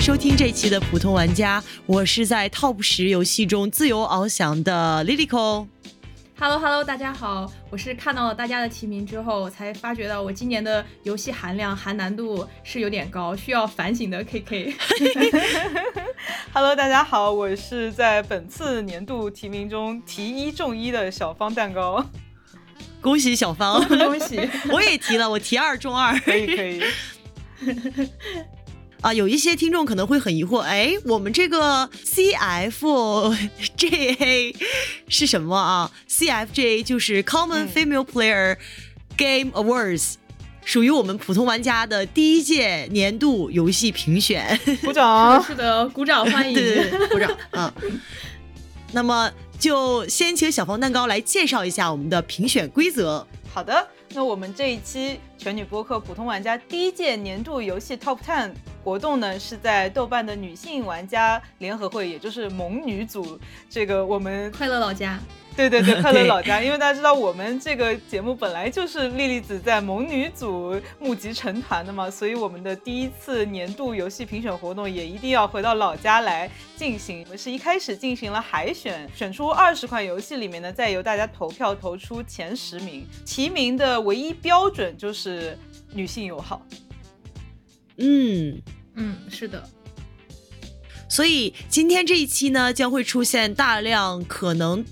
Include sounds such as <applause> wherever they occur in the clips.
收听这期的普通玩家，我是在 Top 十游戏中自由翱翔的 Lilico。Hello Hello，大家好，我是看到了大家的提名之后，才发觉到我今年的游戏含量含难度是有点高，需要反省的 KK。<laughs> Hello，大家好，我是在本次年度提名中提一中一的小方蛋糕。恭喜小方，<laughs> 恭喜！<laughs> 我也提了，我提二中二，可以可以。啊，有一些听众可能会很疑惑，哎，我们这个 CFJA <laughs> 是什么啊？CFJA 就是 Common Female Player Game Awards，属于我们普通玩家的第一届年度游戏评选。鼓掌！<laughs> 是的，鼓掌欢迎，对，鼓掌啊。<laughs> 那么就先请小方蛋糕来介绍一下我们的评选规则。好的，那我们这一期全女播客普通玩家第一届年度游戏 Top Ten。活动呢是在豆瓣的女性玩家联合会，也就是萌女组。这个我们快乐老家，对对对，<laughs> 快乐老家。因为大家知道我们这个节目本来就是莉莉子在萌女组募集成团的嘛，所以我们的第一次年度游戏评选活动也一定要回到老家来进行。我们是一开始进行了海选，选出二十款游戏里面呢，再由大家投票投出前十名。提名的唯一标准就是女性友好。嗯嗯，是的。所以今天这一期呢，将会出现大量可能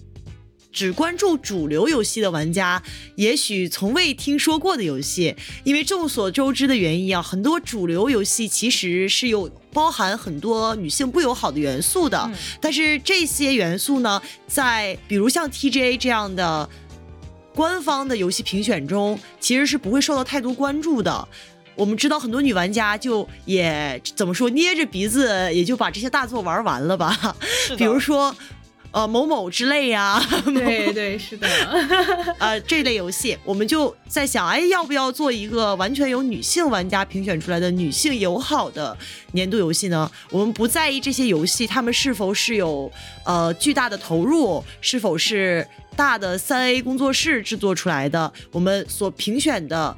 只关注主流游戏的玩家，也许从未听说过的游戏。因为众所周知的原因啊，很多主流游戏其实是有包含很多女性不友好的元素的。但是这些元素呢，在比如像 TGA 这样的官方的游戏评选中，其实是不会受到太多关注的。我们知道很多女玩家就也怎么说捏着鼻子也就把这些大作玩完了吧？比如说，呃某某之类 <laughs> <laughs> 呀，对对是的，呃这类游戏，我们就在想，哎，要不要做一个完全由女性玩家评选出来的女性友好的年度游戏呢？我们不在意这些游戏他们是否是有呃巨大的投入，是否是大的三 A 工作室制作出来的，我们所评选的。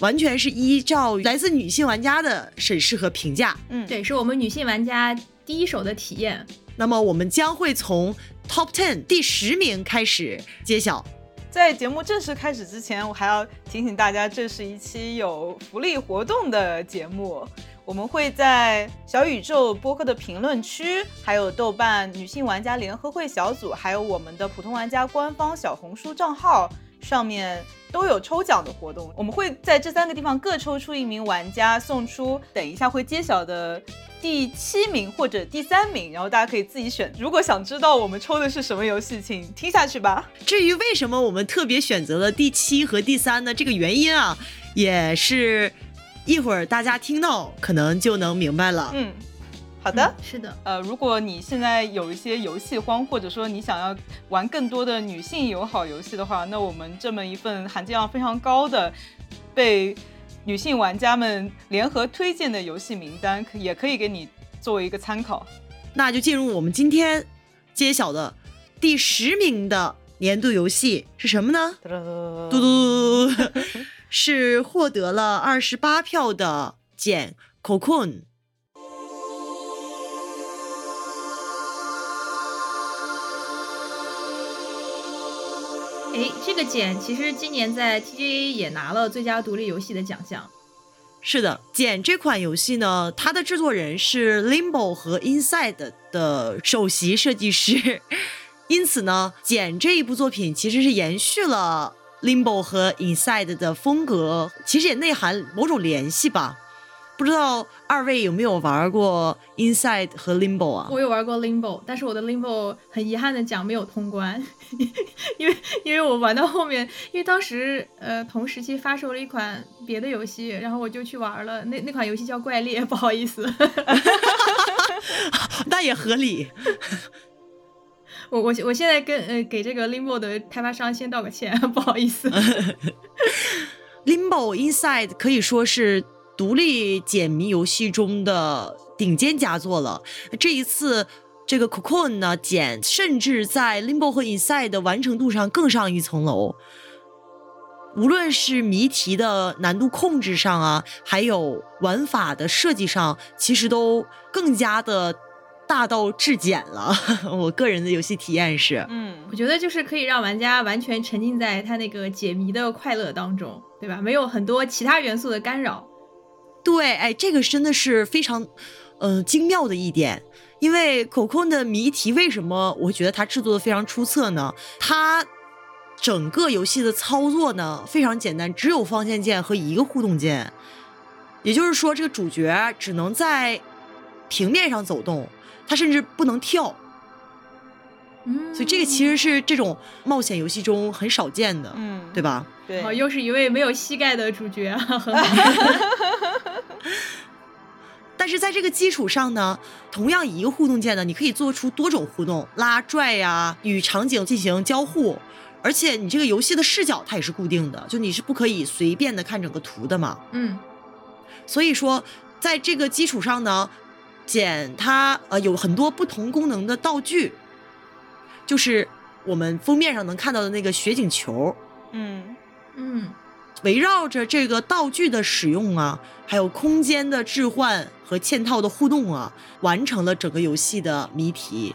完全是依照来自女性玩家的审视和评价，嗯，对，是我们女性玩家第一手的体验。那么我们将会从 Top Ten 第十名开始揭晓。在节目正式开始之前，我还要提醒大家，这是一期有福利活动的节目。我们会在小宇宙播客的评论区，还有豆瓣女性玩家联合会小组，还有我们的普通玩家官方小红书账号。上面都有抽奖的活动，我们会在这三个地方各抽出一名玩家，送出等一下会揭晓的第七名或者第三名，然后大家可以自己选。如果想知道我们抽的是什么游戏，请听下去吧。至于为什么我们特别选择了第七和第三呢？这个原因啊，也是一会儿大家听到可能就能明白了。嗯。好的，是的，呃，如果你现在有一些游戏荒，或者说你想要玩更多的女性友好游戏的话，那我们这么一份含金量非常高的，被女性玩家们联合推荐的游戏名单，可也可以给你作为一个参考。那就进入我们今天揭晓的第十名的年度游戏是什么呢？嘟嘟，<laughs> 是获得了二十八票的《简 Cocoon》。哎，这个简其实今年在 TGA 也拿了最佳独立游戏的奖项。是的，简这款游戏呢，它的制作人是 Limbo 和 Inside 的首席设计师，<laughs> 因此呢，简这一部作品其实是延续了 Limbo 和 Inside 的风格，其实也内含某种联系吧。不知道二位有没有玩过 Inside 和 Limbo 啊？我有玩过 Limbo，但是我的 Limbo 很遗憾的讲没有通关，<laughs> 因为因为我玩到后面，因为当时呃同时期发售了一款别的游戏，然后我就去玩了，那那款游戏叫怪猎，不好意思，<laughs> 那也合理。我我我现在跟呃给这个 Limbo 的开发商先道个歉，不好意思。<laughs> Limbo Inside 可以说是。独立解谜游戏中的顶尖佳作了。这一次，这个 Cocoon 呢，简甚至在 Limbo 和 Inside 的完成度上更上一层楼。无论是谜题的难度控制上啊，还有玩法的设计上，其实都更加的大道至简了。<laughs> 我个人的游戏体验是，嗯我觉得就是可以让玩家完全沉浸在他那个解谜的快乐当中，对吧？没有很多其他元素的干扰。对，哎，这个真的是非常，呃，精妙的一点。因为口控的谜题为什么我觉得它制作的非常出色呢？它整个游戏的操作呢非常简单，只有方向键和一个互动键，也就是说，这个主角只能在平面上走动，他甚至不能跳。嗯，所以这个其实是这种冒险游戏中很少见的，嗯，对吧？对，哦，又是一位没有膝盖的主角，很好。<laughs> 但是在这个基础上呢，同样一个互动键呢，你可以做出多种互动，拉拽呀，与场景进行交互，而且你这个游戏的视角它也是固定的，就你是不可以随便的看整个图的嘛。嗯。所以说，在这个基础上呢，简它呃有很多不同功能的道具，就是我们封面上能看到的那个雪景球，嗯。嗯围绕着这个道具的使用啊，还有空间的置换和嵌套的互动啊，完成了整个游戏的谜题。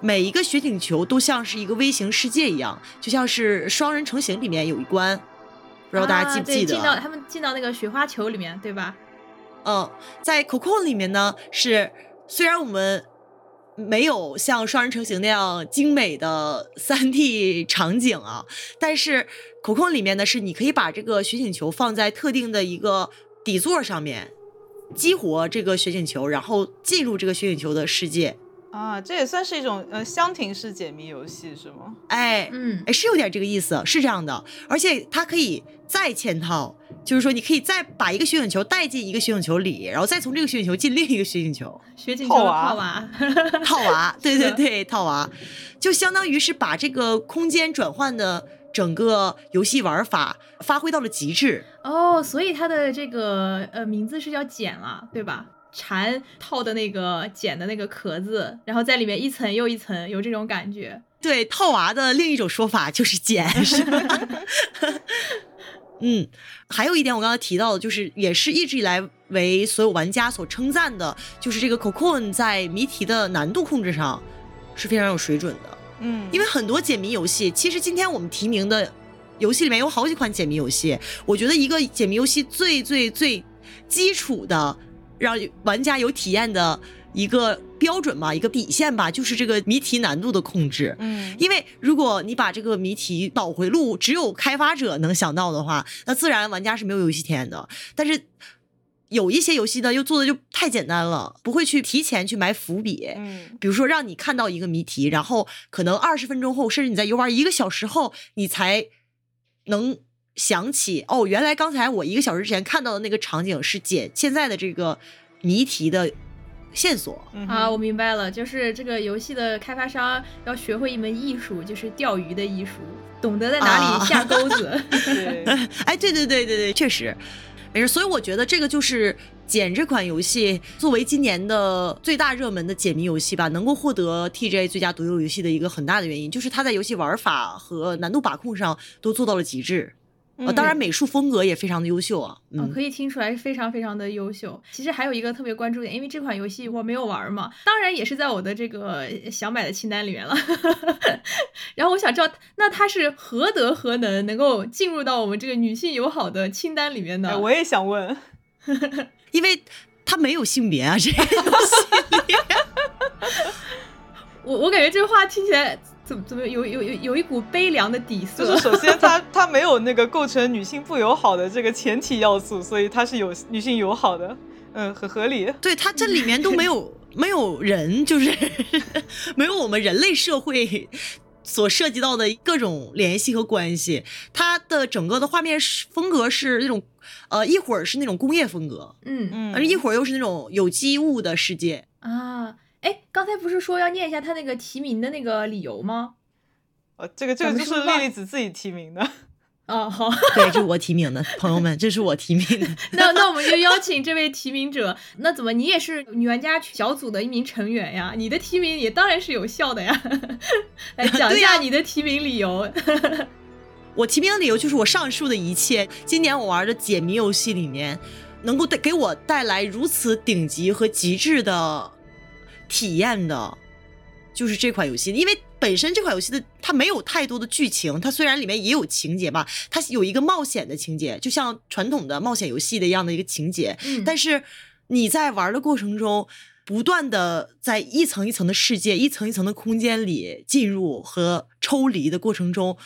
每一个雪景球都像是一个微型世界一样，就像是双人成行里面有一关，不知道大家记不记得？啊进到他们进到那个雪花球里面，对吧？嗯，在 Coco 里面呢，是虽然我们没有像双人成行那样精美的 <laughs> 三 D 场景啊，但是口控里面呢，是你可以把这个雪景球放在特定的一个底座上面，激活这个雪景球，然后进入这个雪景球的世界。啊，这也算是一种呃箱庭式解谜游戏是吗？哎，嗯哎，是有点这个意思，是这样的，而且它可以再嵌套，就是说你可以再把一个雪景球带进一个雪景球里，然后再从这个雪景球进另一个雪景球，雪景球套娃套娃。<laughs> 套娃，对对对，套娃，就相当于是把这个空间转换的整个游戏玩法发挥到了极致。哦，所以它的这个呃名字是叫茧了，对吧？蝉套的那个茧的那个壳子，然后在里面一层又一层，有这种感觉。对，套娃的另一种说法就是茧，是吧？嗯，还有一点我刚才提到的，就是也是一直以来为所有玩家所称赞的，就是这个 Cocoon 在谜题的难度控制上是非常有水准的。嗯，因为很多解谜游戏，其实今天我们提名的游戏里面有好几款解谜游戏，我觉得一个解谜游戏最最最基础的，让玩家有体验的一个标准吧，一个底线吧，就是这个谜题难度的控制。嗯因为如果你把这个谜题导回路只有开发者能想到的话，那自然玩家是没有游戏体验的。但是有一些游戏呢，又做的就太简单了，不会去提前去埋伏笔。嗯比如说让你看到一个谜题，然后可能二十分钟后，甚至你在游玩一个小时后，你才能想起哦，原来刚才我一个小时之前看到的那个场景是解现在的这个谜题的线索。嗯啊，我明白了，就是这个游戏的开发商要学会一门艺术，就是钓鱼的艺术，懂得在哪啊里下钩子。对，<laughs> 哎，对对对对对，确实，没事。所以我觉得这个就是《简》这款游戏作为今年的最大热门的解谜游戏吧，能够获得 TGA 最佳独立游戏的一个很大的原因，就是它在游戏玩法和难度把控上都做到了极致。呃，当然美术风格也非常的优秀啊。嗯，嗯，可以听出来是非常非常的优秀。其实还有一个特别关注点，因为这款游戏我没有玩嘛，当然也是在我的这个想买的清单里面了。<laughs> 然后我想知道，那它是何德何能能够进入到我们这个女性友好的清单里面呢？哎，我也想问，<laughs> 因为它没有性别啊，这个游戏里。<laughs> 我我感觉这话听起来怎么怎么有有有有一股悲凉的底色。就是首先它它没有那个构成女性不友好的这个前提要素，所以它是有女性友好的，嗯，很合理。对，它这里面都没有 <laughs> 没有人，就是 <laughs> 没有我们人类社会所涉及到的各种联系和关系。它的整个的画面是风格是那种，呃，一会儿是那种工业风格，嗯嗯，而一会儿又是那种有机物的世界。啊，哎，刚才不是说要念一下他那个提名的那个理由吗？呃，这个这个就是们是不是忘莉莉子自己提名的。<laughs> 哦，好，对，这是我提名的，朋友们，这是我提名的。<laughs> 那那我们就邀请这位提名者。那怎么你也是女玩家小组的一名成员呀？你的提名也当然是有效的呀。<laughs> 来讲一对呀下你的提名理由。我提名的理由就是我上述的一切，今年我玩的解谜游戏里面，能够带给我带来如此顶级和极致的体验的，就是这款游戏。因为本身这款游戏的它没有太多的剧情，它虽然里面也有情节吧，它有一个冒险的情节，就像传统的冒险游戏的一样的一个情节，嗯但是你在玩的过程中。不断的在一层一层的世界、一层一层的空间里进入和抽离的过程中，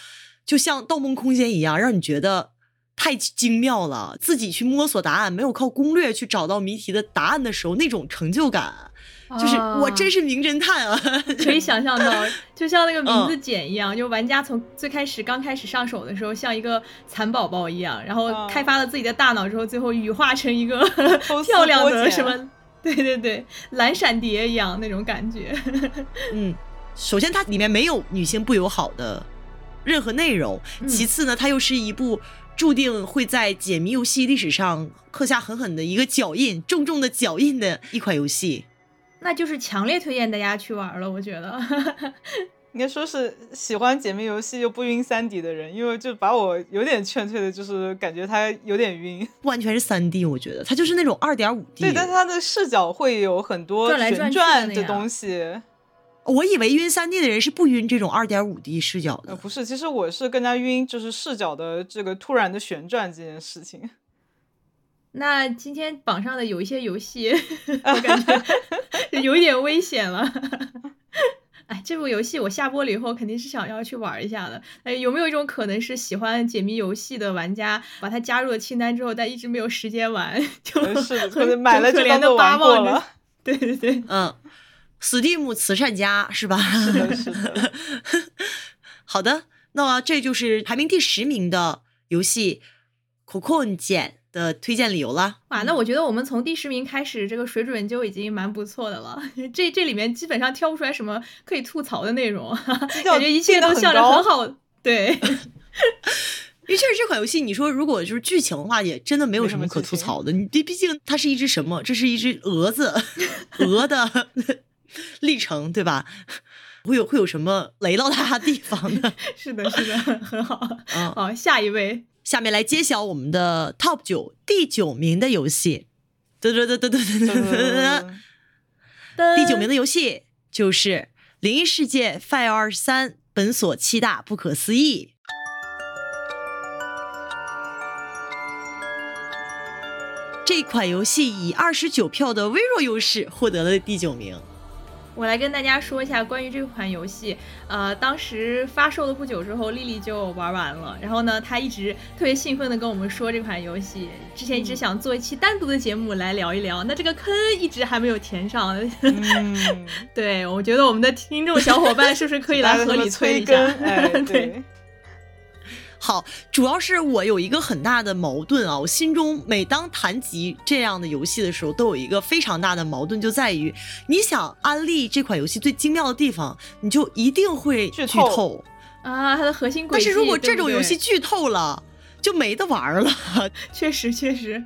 就像《盗梦空间》一样，让你觉得太精妙了。自己去摸索答案，没有靠攻略去找到谜题的答案的时候，那种成就感，就是我真是是名侦探啊！<laughs> 可以想象到，<laughs> 就像那个名嗯字简一样，就玩家从最开始刚开始上手的时候，像一个蚕宝宝一样，然后嗯开发了自己的大脑之后，最后羽化成一个 <laughs> 漂亮的什么。对对对，蓝闪蝶一样那种感觉。嗯，首先它里面没有女性不友好的任何内容，嗯其次呢，它又是一部注定会在解谜游戏历史上刻下狠狠的一个脚印、重重的脚印的一款游戏。那就是强烈推荐大家去玩了，我觉得。应该说是喜欢解密游戏又不晕三 D 的人，因为就把我有点劝退的，就是感觉它有点晕。不完全是三 D，我觉得它就是那种二点五 D。对，但是它的视角会有很多旋转来转去的东西。我以为晕三 D 的人是不晕这种二点五 D 视角呃，的。不是，其实我是更加晕，就是视角的这个突然的旋转这件事情。那今天榜上的有一些游戏，<laughs> 我感觉有一点危险了。<laughs> 哎，这部游戏我下播了以后肯定是想要去玩一下的。哎，有没有一种可能是喜欢解谜游戏的玩家把它加入了清单之后，但一直没有时间玩，就呃是的，很买了很可怜的就当玩巴望着过了。<laughs> 对对对，嗯，Steam 慈善家是吧？是的，是的。好的，那这就是排名第十名的游戏《Cocoon 简》的推荐理由了。哇，那我觉得我们从第十名开始，这个水准就已经蛮不错的了。<laughs> 这这里面基本上挑不出来什么可以吐槽的内容，感觉一切都向着很好。对，<laughs> 因为确实这款游戏，你说如果就是剧情的话，也真的没有什么可吐槽的。你毕毕竟它是一只什么？这是一只蛾子，<laughs> 蛾的历程，对吧？会有会有什么雷到它的地方呢？是的，是的，很好。嗯，好，下一位，下面来揭晓我们的 Top 九第九名的游戏。嘚嘚嘚嘚嘚嘚嘚嘚嘚，第九名的游戏就是《灵异世界 Fire 二十三：本所七大不可思议》。这款游戏以二十九票的微弱优势获得了第九名。我来跟大家说一下关于这款游戏。呃，当时发售了不久之后，丽丽就玩完了。然后呢，她一直特别兴奋的跟我们说这款游戏。之前一直想做一期单独的节目来聊一聊，那这个坑一直还没有填上。嗯，<laughs> 对，我觉得我们的听众小伙伴是不是可以来合理催一下？对。对，好，主要是我有一个很大的矛盾啊，我心中每当谈及这样的游戏的时候，都有一个非常大的矛盾，就在于你想安利这款游戏最精妙的地方，你就一定会剧剧透啊，它的核心轨迹。但是如果这种游戏剧透了，就没得玩了。<laughs> 确实确实，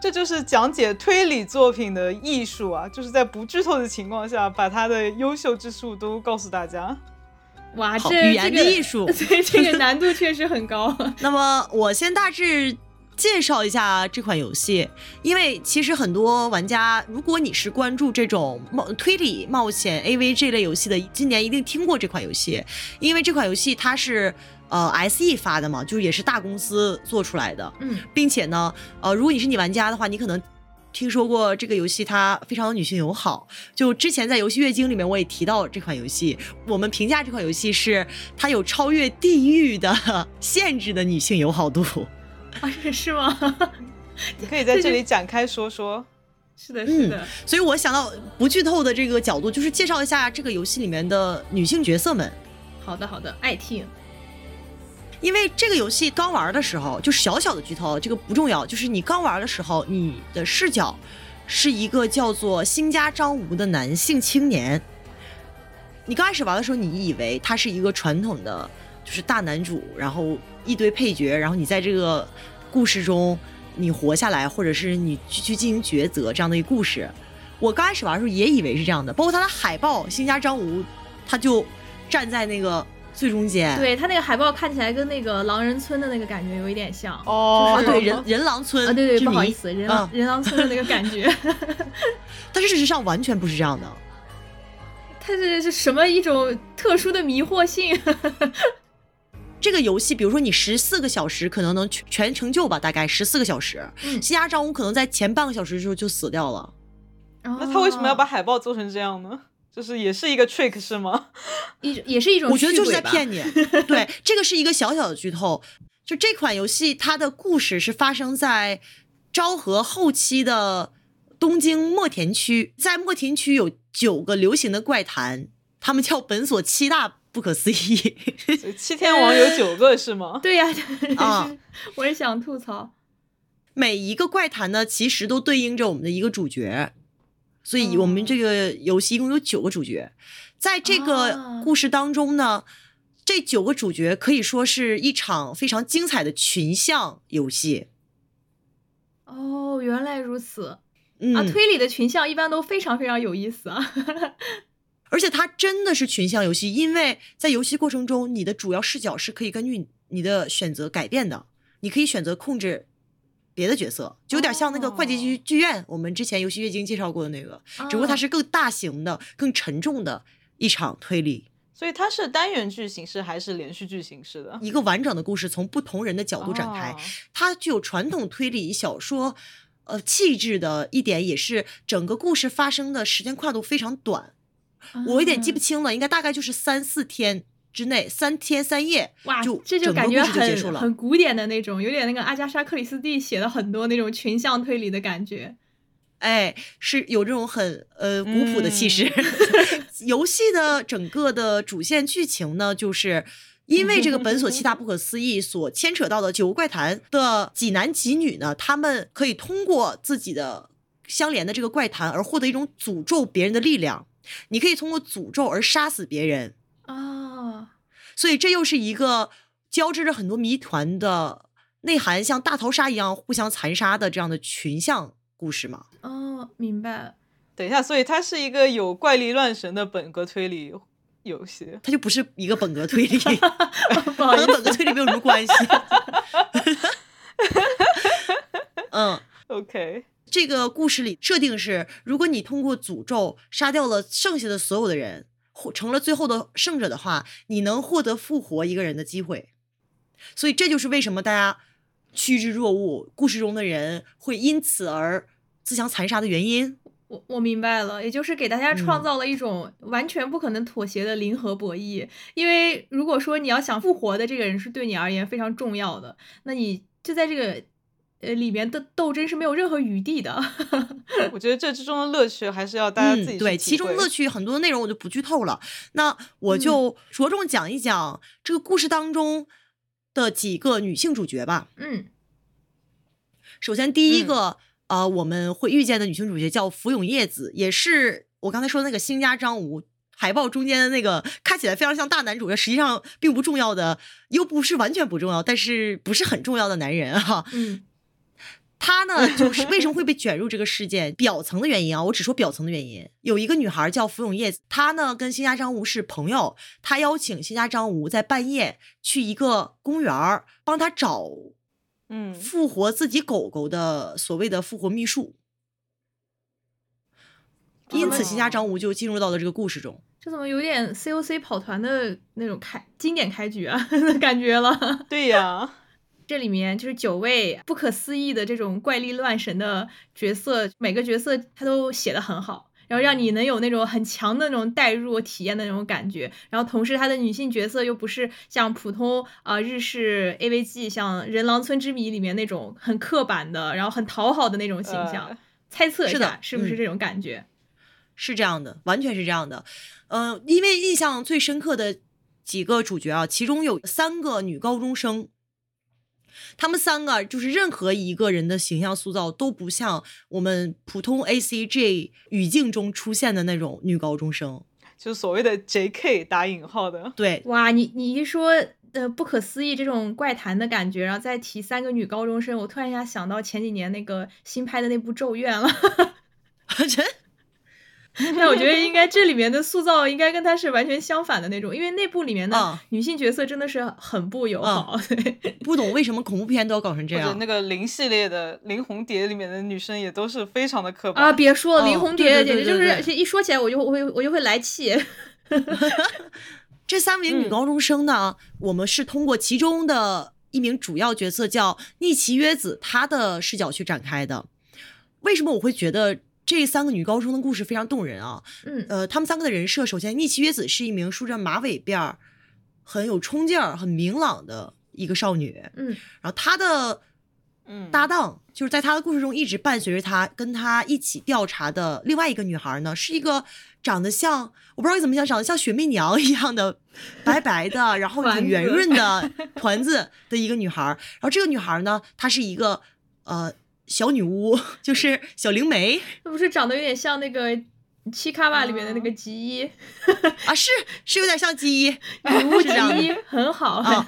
这就是讲解推理作品的艺术啊，就是在不剧透的情况下，把它的优秀之处都告诉大家。哇，这语言的艺术 <laughs> 对这个难度确实很高。<laughs> 那么我先大致介绍一下这款游戏，因为其实很多玩家，如果你是关注这种冒推理、冒险、AV 这类游戏的，今年一定听过这款游戏，因为这款游戏它是呃 SE 发的嘛，就是也是大公司做出来的，嗯，并且呢，呃，如果你是你玩家的话，你可能。听说过这个游戏，它非常女性友好。就之前在游戏月经里面，我也提到这款游戏。我们评价这款游戏是它有超越地域的限制的女性友好度。<laughs> 啊，是是吗？<laughs> 你可以在这里展开说说。是的，是的。所以我想到不剧透的这个角度，就是介绍一下这个游戏里面的女性角色们。好的，好的，爱听。因为这个游戏刚玩的时候，就小小的剧透，这个不重要。就是你刚玩的时候，你的视角是一个叫做新家张吾的男性青年。你刚开始玩的时候，你以为他是一个传统的，就是大男主，然后一堆配角，然后你在这个故事中你活下来，或者是你去去进行抉择这样的一个故事。我刚开始玩的时候也以为是这样的，包括他的海报，新家张吾，他就站在那个最中间。对他那个海报看起来跟那个狼人村的那个感觉有一点像。哦，啊，对人人狼村啊，对对，不好意思，人狼、啊人狼村的那个感觉，<laughs> 但是事实上完全不是这样的。它是是什么一种特殊的迷惑性？<laughs> 这个游戏，比如说你十四个小时可能能全全成就吧，大概十四个小时。嗯西亚张武可能在前半个小时之后就死掉了。那那他为什么要把海报做成这样呢？就是也是一个 trick 是吗？<laughs> 一也是一种？我觉得就是在骗。你。<laughs> 对，这个是一个小小的剧透。就这款游戏，它的故事是发生在昭和后期的东京墨田区，在墨田区有九个流行的怪谈，他们叫本所七大不可思议。<laughs> 七天王有九个是吗？对呀、啊我也想吐槽。每一个怪谈呢，其实都对应着我们的一个主角，所以我们这个游戏一共有九个主角。在这个啊故事当中呢，这九个主角可以说是一场非常精彩的群像游戏。哦，原来如此、嗯，啊！推理的群像一般都非常非常有意思啊。<laughs> 而且它真的是群像游戏，因为在游戏过程中，你的主要视角是可以根据你的选择改变的。你可以选择控制别的角色，就有点像那个会计剧剧院，我们之前游戏月经介绍过的那个，只不过它哦是更大型的、更沉重的一场推理，所以它是单元剧形式还是连续剧形式的？一个完整的故事从不同人的角度展开。哦它具有传统推理小说呃气质的一点，也是整个故事发生的时间跨度非常短。我有点记不啊清了，应该大概就是三四天之内，三天三夜，哇，就这就感觉。很很古典的那种，有点那个阿加莎克里斯蒂写的很多那种群像推理的感觉。哎，是有这种很呃古朴的气势。嗯 <laughs> 游戏的整个的主线剧情呢，就是因为这个本所七大不可思议所牵扯到的九个怪谈的几男几女呢，他们可以通过自己的相连的这个怪谈而获得一种诅咒别人的力量。你可以通过诅咒而杀死别人，啊，所以这又是一个交织着很多谜团的内涵，像大逃杀一样互相残杀的这样的群像故事嘛。哦，明白了。等一下，所以它是一个有怪力乱神的本格推理游戏。它就不是一个本格推理，<laughs> 和本格，推理没有什么关系。<laughs> 嗯，OK，这个故事里设定是，如果你通过诅咒杀掉了剩下的所有的人，或成了最后的胜者的话，你能获得复活一个人的机会。所以这就是为什么大家趋之若鹜，故事中的人会因此而自相残杀的原因。我我明白了，也就是给大家嗯创造了一种完全不可能妥协的零和博弈。因为如果说你要想复活的这个人是对你而言非常重要的，那你就在这个呃里面的斗争是没有任何余地的。<laughs> 我觉得这之中的乐趣还是要大家自己嗯、对，其中乐趣很多内容我就不剧透了。那我嗯就着重讲一讲这个故事当中的几个女性主角吧。嗯首先，第一嗯个、呃，我们会遇见的女性主角叫福永叶子，也是我刚才说的那个新家张吾海报中间的那个看起来非常像大男主角，实际上并不重要的，又不是完全不重要，但是不是很重要的男人哈。嗯他呢，就是为什么会被卷入这个事件？表层的原因啊，我只说表层的原因。有一个女孩叫福永叶子，她呢跟新家张吾是朋友，她邀请新家张吾在半夜去一个公园儿帮他找嗯，复活自己狗狗的所谓的复活秘术。因此，哦新家张吾就进入到了这个故事中。这怎么有点 COC 跑团的那种开经典开局啊的 <laughs> 感觉了？对呀，这里面就是九位不可思议的这种怪力乱神的角色，每个角色他都写的很好，然后让你能有那种很强的那种代入体验的那种感觉。然后同时，他的女性角色又不是像普通啊、呃日式 AVG 像《人狼村之谜》里面那种很刻板的，然后很讨好的那种形象。呃猜测一是的下，是不是嗯这种感觉？是这样的，完全是这样的。嗯、因为印象最深刻的几个主角啊，其中有三个女高中生，她们三个就是任何一个人的形象塑造都不像我们普通 A C G 语境中出现的那种女高中生。就是所谓的 JK 打引号的。对，哇，你你一说呃不可思议这种怪谈的感觉，然后再提三个女高中生，我突然一下想到前几年那个新拍的那部《咒怨》了。<laughs> 真 <laughs> 但我觉得应该这里面的塑造应该跟他是完全相反的那种，因为那部里面的嗯女性角色真的是很不友好。对，不懂为什么恐怖片都要搞成这样。那个零系列的《林红蝶》里面的女生也都是非常的刻板啊，别说了，哦林红蝶简直就是一说起来我就我会我就会来气。<laughs> 这三名女嗯高中生呢，我们是通过其中的一名主要角色叫逆崎约子，她的视角去展开的。为什么我会觉得这三个女高中的故事非常动人啊？嗯呃，她们三个的人设，首先逆崎约子是一名梳着马尾辫儿、很有冲劲儿、很明朗的一个少女，嗯然后她的嗯搭档就是在她的故事中一直伴随着她，跟她一起调查的另外一个女孩呢，是一个长得像我不知道你怎么想，长得像雪媚娘一样的白白的，然后很 <laughs> 圆润的团子的一个女孩。然后这个女孩呢，她是一个呃小女巫，<laughs> 就是小灵媒那 <laughs> 不是长得有点像那个七卡瓦里面的那个吉伊，<laughs> 啊，是是有点像吉一，女巫吉是这样的伊很好。啊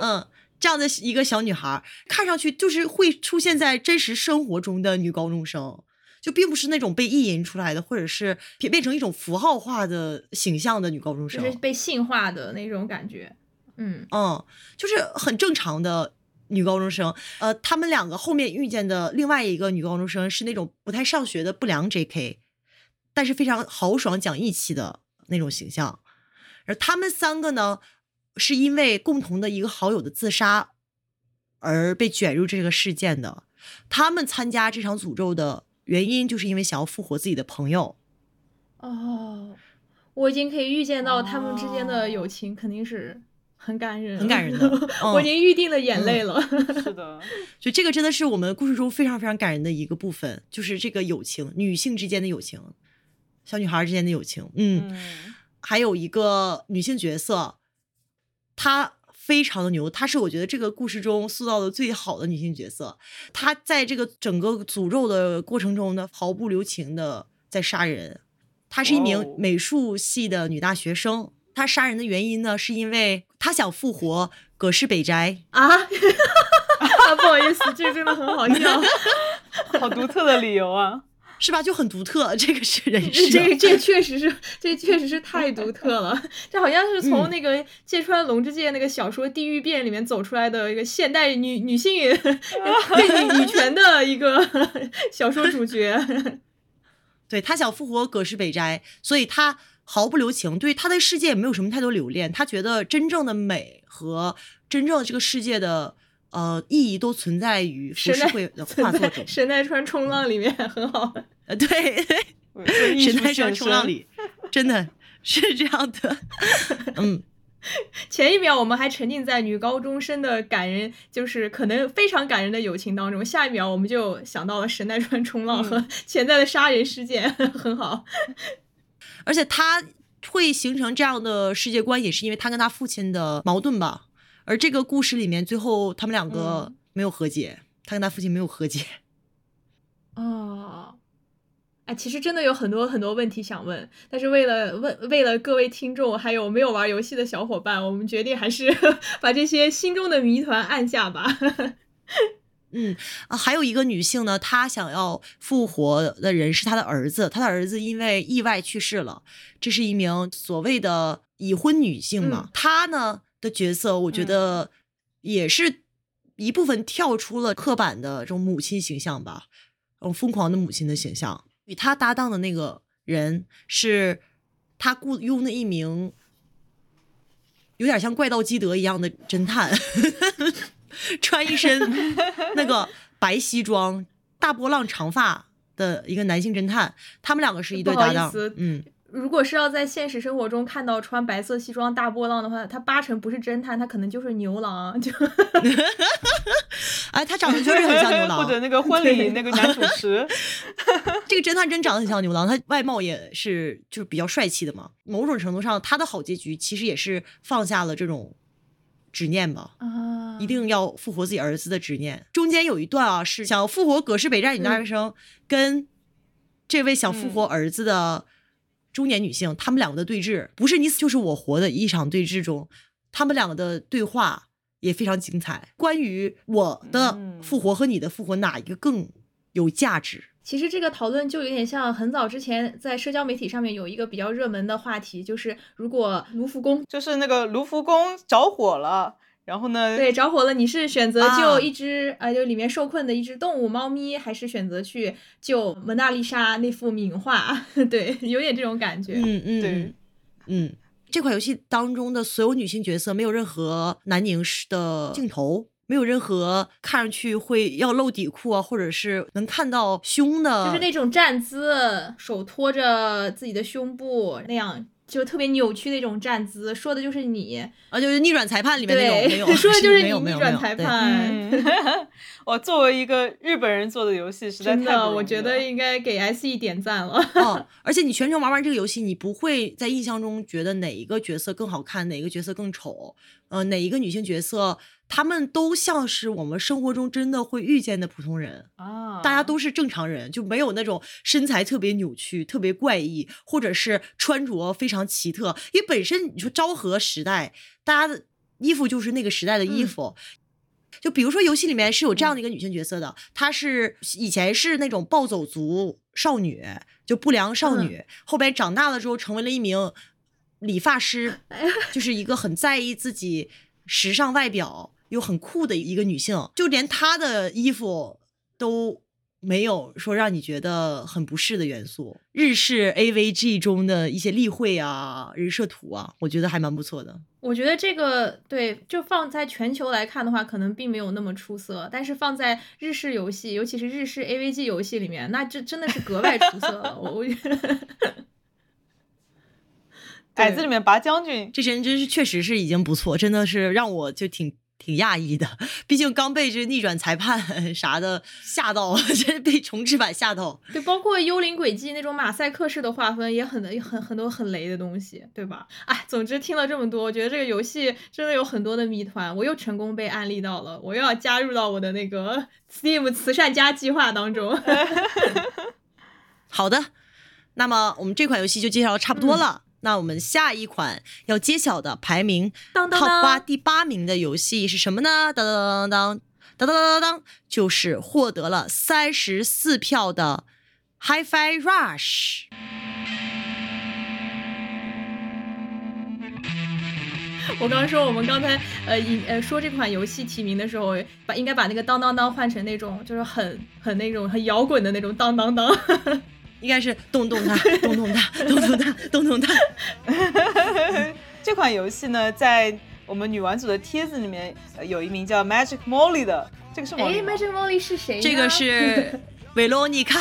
嗯，这样的一个小女孩，看上去就是会出现在真实生活中的女高中生，就并不是那种被意淫出来的，或者是变变成一种符号化的形象的女高中生。就是被性化的那种感觉。嗯嗯，就是很正常的女高中生。呃，他们两个后面遇见的另外一个女高中生是那种不太上学的不良 J.K.，但是非常豪爽讲义气的那种形象。而他们三个呢，是因为共同的一个好友的自杀而被卷入这个事件的。他们参加这场诅咒的原因，就是因为想要复活自己的朋友。哦，我已经可以预见到他们之间的友情肯定是很感人，很感人的 <laughs> 我已嗯经预定了眼泪了。<laughs> 是的，<laughs> 就这个真的是我们故事中非常非常感人的一个部分，就是这个友情，女性之间的友情，小女孩之间的友情。嗯，嗯还有一个女性角色，她非常的牛，她是我觉得这个故事中塑造的最好的女性角色。她在这个整个诅咒的过程中呢，毫不留情的在杀人。她是一名美术系的女大学生。她杀人的原因呢，是因为他想复活葛饰北斋。啊，啊 <laughs> 不好意思，这个真的很好笑。<laughs> 好独特的理由啊！<laughs> 是吧？就很独特，这个是人这设。这个这确实是，这确实是太独特了。这好像是从嗯那个芥川龙之介那个小说《地狱变》里面走出来的一个现代女女性对女女权的一个小说主角。对他想复活葛饰北斋，所以他毫不留情，对他的世界也没有什么太多留恋。他觉得真正的美和真正的这个世界的呃意义都存在于浮世绘 <laughs> 的画作中。神奈川冲浪里面很好。呃，对，<laughs> 神奈川冲浪里真的是这样的。<laughs> 嗯，前一秒我们还沉浸在女高中生的感人，就是可能非常感人的友情当中，下一秒我们就想到了神奈川冲浪和潜在的杀人事件，很好。而且他会形成这样的世界观，也是因为他跟他父亲的矛盾吧。而这个故事里面，最后他们两个嗯没有和解，他跟他父亲没有和解。<laughs> 哦，哎，其实真的有很多很多问题想问，但是为了问为了各位听众还有没有玩游戏的小伙伴，我们决定还是 <laughs> 把这些心中的谜团按下吧。嗯啊，还有一个女性呢，她想要复活的人是她的儿子，她的儿子因为意外去世了。这是一名所谓的已婚女性嘛，嗯她呢的角色，我觉得也是一部分跳出了刻板的这种母亲形象吧，嗯疯狂的母亲的形象。与她搭档的那个人是她雇佣的一名有点像怪盗基德一样的侦探。<laughs> 穿一身 <laughs> 那个白西装、大波浪长发的一个男性侦探，他们两个是一对搭档。嗯，如果是要在现实生活中看到穿白色西装大波浪的话，他八成不是侦探，他可能就是牛郎。就 <laughs> 哎，他长得确实很像牛郎 <laughs> 或者。那个婚礼那个男主持，这个侦探真长得很像牛郎，他外貌也是就是比较帅气的嘛。某种程度上，他的好结局其实也是放下了这种执念吧。啊一定要复活自己儿子的执念。中间有一段啊，是想要复活葛饰北站女大学生、跟这位想复活儿子的中年女性，他们两个的对峙，不是你死就是我活的一场对峙中，他们两个的对话也非常精彩。关于我的嗯复活和你的复活哪一个更有价值，其实这个讨论就有点像很早之前在社交媒体上面有一个比较热门的话题，就是如果卢浮宫就是那个卢浮宫着火了，然后呢，对着火了，你是选择啊救一只呃，就里面受困的一只动物猫咪，还是选择去救蒙娜丽莎那幅名画？<laughs> 对，有点这种感觉。嗯嗯对嗯嗯，这款游戏当中的所有女性角色没有任何男凝视的镜头。没有任何看上去会要露底裤啊，或者是能看到胸的，就是那种站姿，手托着自己的胸部那样，就特别扭曲那种站姿，说的就是你。啊，就是逆转裁判里面那种对，<laughs> 没有，说的就是你逆转裁判。嗯，<laughs> 我作为一个日本人做的游戏，实在真的，我觉得应该给 SE 点赞了。哦，<laughs> 而且你全程玩完这个游戏，你不会在印象中觉得哪一个角色更好看，哪一个角色更丑，呃，哪一个女性角色，她们都像是我们生活中真的会遇见的普通人。啊，大家都是正常人，就没有那种身材特别扭曲、特别怪异，或者是穿着非常奇特。因为本身你说昭和时代，大家的衣服就是那个时代的衣嗯服。就比如说游戏里面是有这样的一个女性角色的，她是以前是那种暴走族少女，就不良少女，后边长大了之后成为了一名理发师，就是一个很在意自己时尚外表又很酷的一个女性，就连她的衣服都没有说让你觉得很不适的元素。日式 AVG 中的一些例会啊、人设图啊，我觉得还蛮不错的。我觉得这个对，就放在全球来看的话，可能并没有那么出色，但是放在日式游戏，尤其是日式 AVG 游戏里面，那这真的是格外出色了。我我觉得，矮子里面拔将军，这人真是确实是已经不错，真的是让我就挺挺讶异的。毕竟刚被这逆转裁判啥的吓到，真被重置版吓到。对，包括幽灵轨迹那种马赛克式的划分，也很很很多很雷的东西，对吧？哎，总之听了这么多，我觉得这个游戏真的有很多的谜团，我又成功被安利到了，我又要加入到我的那个 <laughs> Steam 慈善家计划当中。<laughs> <laughs> 好的，那么我们这款游戏就介绍得差不多了。那我们下一款要揭晓的排名当当 Top 八当，第八名的游戏是什么呢？当当当当当当当当当，就是获得了三十四票的 HiFi Rush。我刚刚说我们刚才呃引呃说这款游戏提名的时候，把应该把那个当当当换成那种就是很很那种很摇滚的那种当当当。应该是 <laughs> 动动它，动动它，动动它，动动它。这款游戏呢，在我们女玩组的帖子里面，呃有一名叫 Magic Molly 的，这个是哎，Magic Molly 是谁？这个是 <laughs> 维罗妮卡，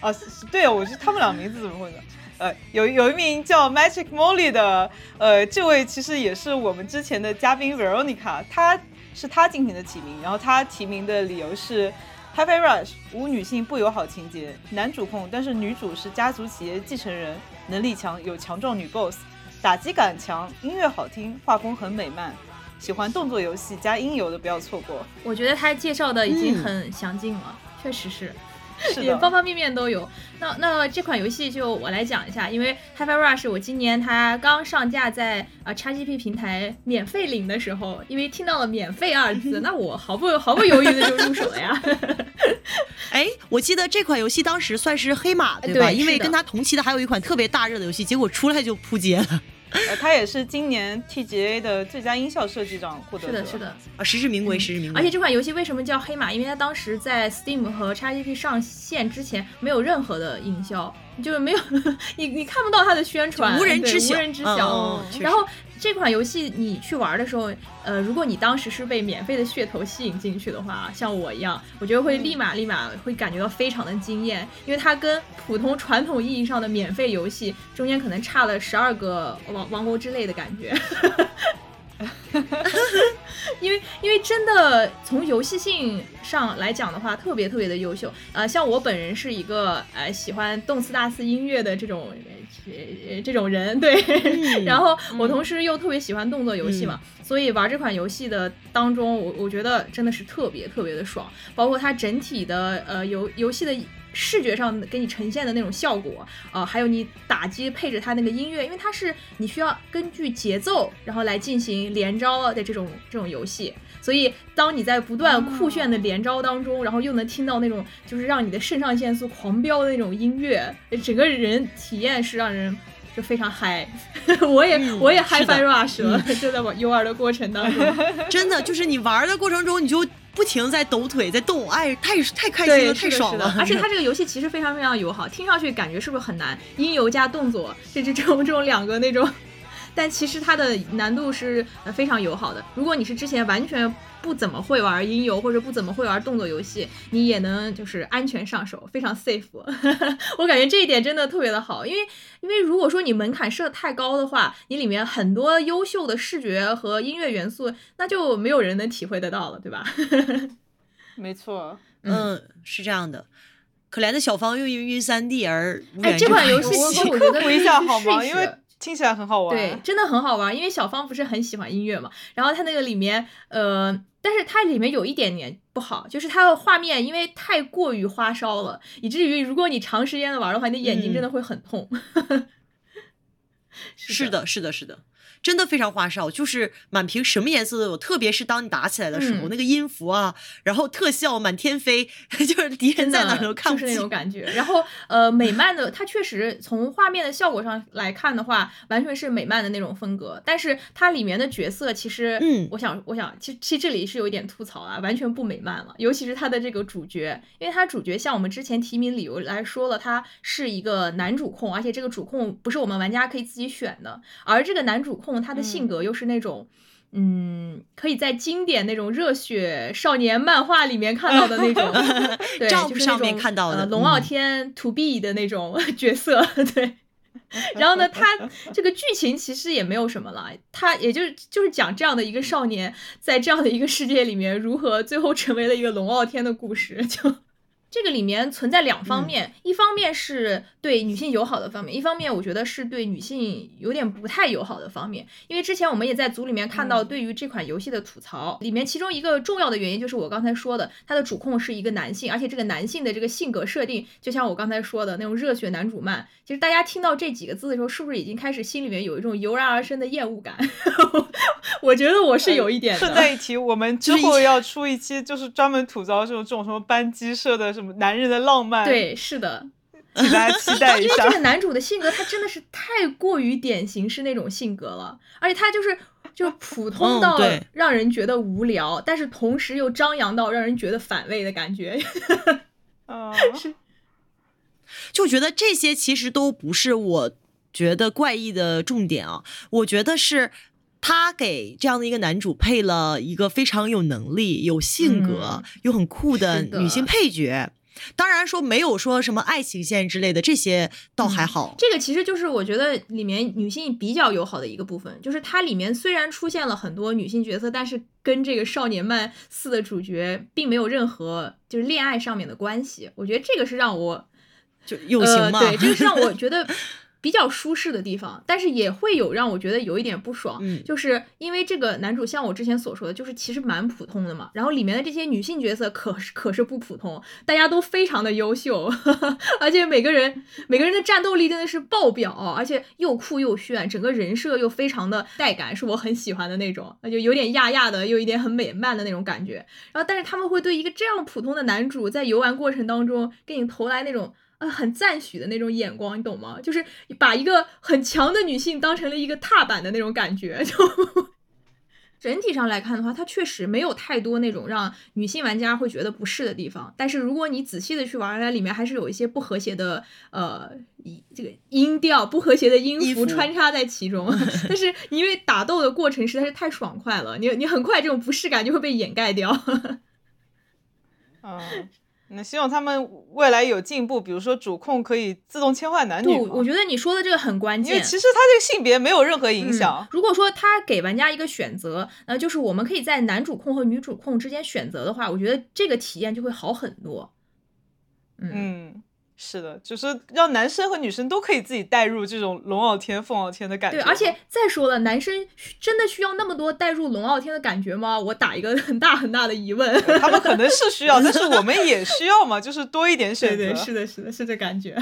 哦，是是对，我是他们俩名字怎么混的？呃，有有一名叫 Magic Molly 的，呃，这位其实也是我们之前的嘉宾 Veronica，她是她进行的提名，然后她提名的理由是 Happy Rush 无女性不友好情节，男主控，但是女主是家族企业继承人，能力强，有强壮女 BOSS，打击感强，音乐好听，画风很美漫。喜欢动作游戏加音游的不要错过。我觉得他介绍的已经嗯很详尽了，确实是。<laughs> 是的，也方方面面都有。那那这款游戏就我来讲一下，因为 HiFi Rush 我今年它刚上架在呃 XGP 平台免费领的时候，因为听到了“免费”二字，<laughs> 那我毫不毫不犹豫的就入手了呀。<laughs> 哎，我记得这款游戏当时算是黑马，对吧？对因为跟它同期的还有一款特别大热的游戏，结果出来就扑街了呃，他也是今年 TGA 的最佳音效设计奖获得者。是的，是的。啊！实至名归，实至名归。而且这款游戏为什么叫黑马？因为它当时在 Steam 和 XGP 上线之前没有任何的营销，就是没有 <laughs> 你你看不到它的宣传，无人知晓无人知嗯晓。嗯然后这款游戏你去玩的时候，呃，如果你当时是被免费的噱头吸引进去的话，像我一样，我觉得会立马立马会感觉到非常的惊艳，因为它跟普通传统意义上的免费游戏中间可能差了十二个王王国之类的感觉。<laughs> 因为因为真的从游戏性上来讲的话，特别特别的优秀。呃，像我本人是一个呃喜欢动次大次音乐的这种呃呃这种人，对。嗯 <laughs> 然后我同时又特别喜欢动作游戏嘛，所以玩这款游戏的当中，我我觉得真的是特别特别的爽，包括它整体的呃游游戏的视觉上给你呈现的那种效果，呃，还有你打击配着它那个音乐，因为它是你需要根据节奏然后来进行连招的这种这种游戏，所以当你在不断酷炫的连招当中，然后又能听到那种就是让你的肾上腺素狂飙的那种音乐，整个人体验是让人。就非常嗨，<laughs> 我也、嗯我也嗨翻 rush 了，<laughs> 就在玩游玩的过程当中。真的就是你玩的过程中，你就不停在抖腿，在动，哎，太太开心，了，太爽了。<laughs> 而且它这个游戏其实非常非常友好，听上去感觉是不是很难？音游加动作，这这这种这种两个那种，但其实它的难度是呃非常友好的。如果你是之前完全不怎么会玩音游或者不怎么会玩动作游戏，你也能就是安全上手，非常 safe。<laughs> 我感觉这一点真的特别的好，因为因为如果说你门槛设得太高的话，你里面很多优秀的视觉和音乐元素，那就没有人能体会得到了，对吧？没错，<laughs> 嗯，是这样的。可怜的小芳又因为三 D 而无哎缘这款游戏我觉得补一下好吗？因为试听起来很好玩。对，真的很好玩，因为小芳不是很喜欢音乐嘛，然后它那个里面，呃，但是它里面有一点点不好，就是它的画面因为太过于花哨了，以至于如果你长时间的玩的话，你的眼睛真的会很痛。<laughs> 的，是的，是的，是的，真的非常花哨，就是满屏什么颜色都有，特别是当你打起来的时候，嗯那个音符啊，然后特效满天飞，<laughs> 就是敌人在哪儿都看不清就是那种。感觉。然后呃，美漫的它确实从画面的效果上来看的话，完全是美漫的那种风格。但是它里面的角色其实，嗯我想我想，其其实这里是有一点吐槽啊，完全不美漫了。尤其是它的这个主角，因为它主角像我们之前提名理由来说了，他是一个男主控，而且这个主控不是我们玩家可以自己选的，而这个男主控他的性格又是那种。嗯，可以在经典那种热血少年漫画里面看到的那种 <laughs> <laughs> 对就是那上面种看到的呃、龙傲嗯天 to be 的那种 <laughs> 角色，对。然后呢，他这个剧情其实也没有什么了，他也就是就是讲这样的一个少年，在这样的一个世界里面，如何最后成为了一个龙傲天的故事，就。这个里面存在两方面，一方面是对女性友好的方面，一方面我觉得是对女性有点不太友好的方面。因为之前我们也在组里面看到嗯对于这款游戏的吐槽，里面其中一个重要的原因就是我刚才说的，它的主控是一个男性，而且这个男性的这个性格设定，就像我刚才说的那种热血男主漫，其实大家听到这几个字的时候，是不是已经开始心里面有一种油然而生的厌恶感？<laughs> 我觉得我是有一点的。顺带一提，我们之后要出一期，就是专门吐槽这种这种什么班机社的什么男人的浪漫，，对，是的，请大家期待一下因为这。个男主的性格，他真的是太过于典型是那种性格了，而且他就是就是普通到让人觉得无聊，但是同时又张扬到让人觉得反胃的感觉。<laughs> 嗯，<laughs> 就觉得这些其实都不是我觉得怪异的重点啊，我觉得是。他给这样的一个男主配了一个非常有能力、有性格、嗯又很酷的女性配角。当然说没有说什么爱情线之类的，这些倒还好。这个其实就是我觉得里面女性比较友好的一个部分，就是它里面虽然出现了很多女性角色，但是跟这个少年漫四的主角并没有任何就是恋爱上面的关系。我觉得这个是让我就友情嘛，呃。对，这个是让我觉得比较舒适的地方，但是也会有让我觉得有一点不爽，嗯就是因为这个男主像我之前所说的，就是其实蛮普通的嘛，然后里面的这些女性角色可是可是不普通，大家都非常的优秀，<laughs> 而且每个人每个人的战斗力真的是爆表，而且又酷又炫，整个人设又非常的带感，是我很喜欢的那种，那就有点亚亚的，又有一点很美漫的那种感觉。然后，但是他们会对一个这样普通的男主在游玩过程当中给你投来那种。呃，很赞许的那种眼光，你懂吗？就是把一个很强的女性当成了一个踏板的那种感觉。就 <laughs> 整体上来看的话，它确实没有太多那种让女性玩家会觉得不适的地方。但是如果你仔细的去玩，它里面还是有一些不和谐的呃一这个音调、不和谐的音音符符穿插在其中。<laughs> 但是因为打斗的过程实在是太爽快了，你你很快这种不适感就会被掩盖掉。嗯，<laughs> 那希望他们未来有进步，比如说主控可以自动切换男女对，我觉得你说的这个很关键。因为其实他这个性别没有任何影响嗯。。如果说他给玩家一个选择，呃，就是我们可以在男主控和女主控之间选择的话，我觉得这个体验就会好很多。嗯，嗯，是的，就是让男生和女生都可以自己带入这种龙傲天、凤傲天的感觉。对，而且再说了，男生真的需要那么多带入龙傲天的感觉吗？我打一个很大很大的疑问。他们可能是需要，但是我们 <laughs> 也需要嘛，就是多一点选择。对对，是的，是的，是这感觉。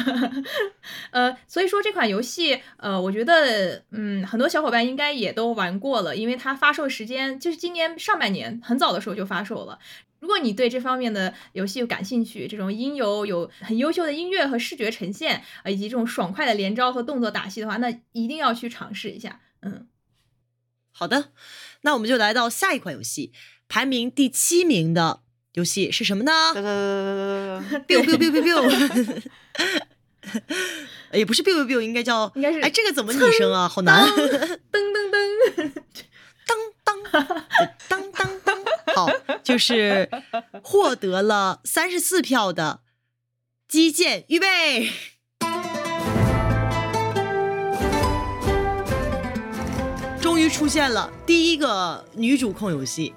<laughs> 呃，所以说这款游戏，呃，我觉得，嗯，很多小伙伴应该也都玩过了，因为它发售时间就是今年上半年很早的时候就发售了。如果你对这方面的游戏有感兴趣，这种音游有很优秀的音乐和视觉呈现，啊，以及这种爽快的连招和动作打戏的话，那一定要去尝试一下。嗯，好的，那我们就来到下一款游戏，排名第七名的游戏是什么呢？<laughs> biu biu biu biu biu，<laughs> 也不是 biu biu biu，应该叫应该是哎，这个怎么拟声啊？好难！噔噔噔。<laughs> 当当当当当，好，就是获得了三十四票的击剑，预备，终于出现了第一个女主控游戏。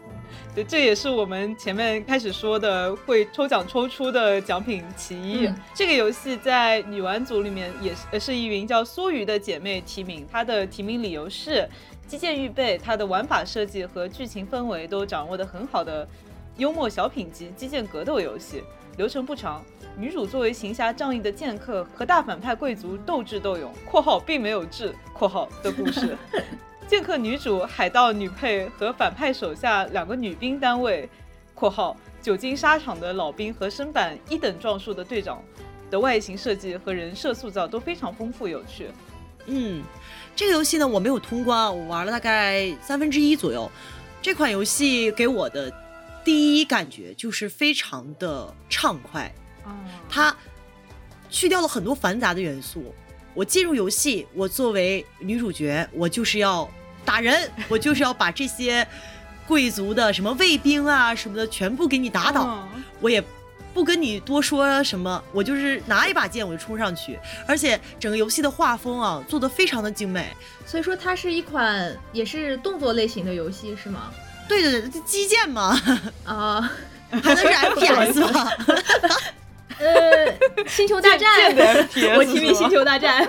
对，这也是我们前面开始说的会抽奖抽出的奖品其一。这个游戏在女玩组里面也是是一名叫苏瑜的姐妹提名，她的提名理由是。击剑预备，它的玩法设计和剧情氛围都掌握的很好的幽默小品级击剑格斗游戏，流程不长。女主作为行侠仗义的剑客，和大反派贵族斗智斗勇（括号并没有智括号的故事 <laughs> ）。剑客女主海盗女配和反派手下两个女兵单位（括号久经沙场的老兵和身板一等壮硕的队长）的外形设计和人设塑造都非常丰富有趣。嗯。这个游戏呢，我没有通关，我玩了大概三分之一左右。这款游戏给我的第一感觉就是非常的畅快，它去掉了很多繁杂的元素。我进入游戏，我作为女主角，我就是要打人，我就是要把这些贵族的什么卫兵啊什么的全部给你打倒，我也。不跟你多说什么，我就是拿一把剑我就冲上去，而且整个游戏的画风啊做的非常的精美，所以说它是一款也是动作类型的游戏是吗？对对对，击剑嘛，<laughs> 啊，还能是 FPS 吗？<laughs> 呃，星球大战，我提名星球大战。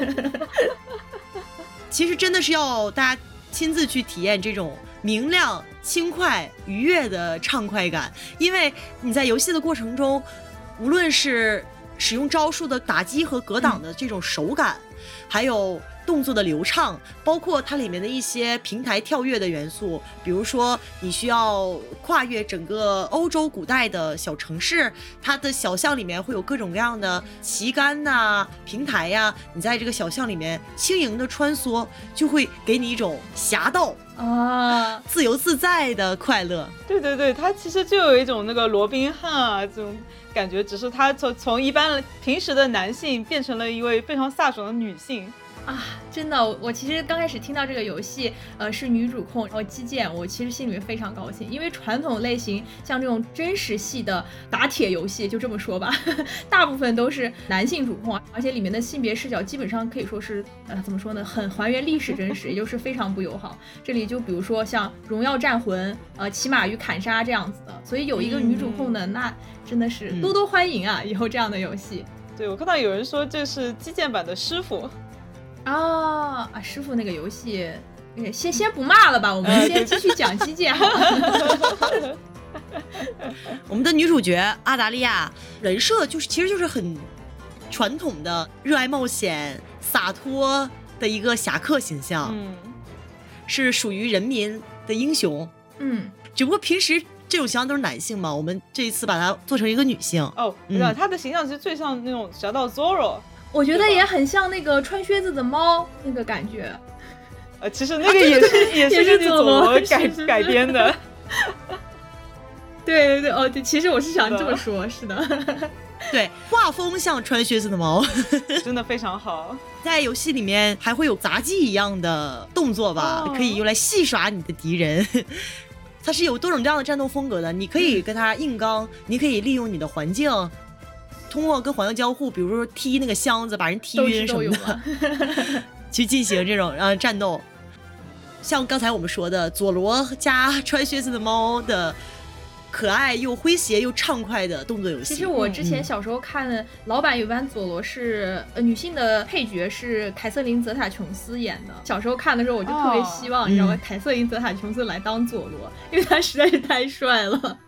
<laughs> 其实真的是要大家亲自去体验这种。明亮、轻快、愉悦的畅快感，因为你在游戏的过程中，无论是使用招数的打击和格挡的这种手感，还有。动作的流畅，包括它里面的一些平台跳跃的元素，比如说你需要跨越整个欧洲古代的小城市，它的小巷里面会有各种各样的旗杆呐、平台呀，你在这个小巷里面轻盈的穿梭，就会给你一种侠盗啊、自由自在的快乐。对对对，它其实就有一种那个罗宾汉啊这种感觉，只是他从从一般平时的男性变成了一位非常飒爽的女性。啊，真的，我其实刚开始听到这个游戏，呃，是女主控，然后击剑，我其实心里面非常高兴，因为传统类型像这种真实系的打铁游戏，就这么说吧，<laughs> 大部分都是男性主控，而且里面的性别视角基本上可以说是，呃，怎么说呢，很还原历史真实，也就是非常不友好。这里就比如说像《荣耀战魂》、呃，《骑马与砍杀》这样子的，所以有一个女主控的，那真的是多多欢迎啊！以后这样的游戏。对我看到有人说这是击剑版的师傅。啊啊！师傅那个游戏，先先不骂了吧，我们 <laughs> 先继续讲击剑。<laughs> 我们的女主角阿达利亚人设就是，其实就是很传统的热爱冒险、洒脱的一个侠客形象。嗯，是属于人民的英雄。嗯，只不过平时这种形象都是男性嘛，我们这一次把它做成一个女性。哦，对啊，他的形象其实最像那种侠盗 Zoro。我觉得也很像那个穿靴子的猫那个感觉，呃，其实那个也是也是佐罗 <laughs> 改改编的。对对对，哦对，其实我是想这么说，是的，<laughs> 对，画风像穿靴子的猫，<laughs> 真的非常好。在游戏里面还会有杂技一样的动作吧，可以用来戏耍你的敌人。它是有多种这样的战斗风格的，你可以跟他硬刚，你可以利用你的环境。通过跟环境交互，比如说踢那个箱子，把人踢晕什么的，<laughs> 去进行这种呃战斗。像刚才我们说的，佐罗加穿靴子的猫的可爱又诙谐又畅快的动作游戏。其实我之前嗯小时候看的，老版有版佐罗是呃女性的配角是凯瑟琳泽塔琼斯演的。小时候看的时候，我就特别哦希望、你知道吗嗯？凯瑟琳泽塔琼斯来当佐罗，因为她实在是太帅了。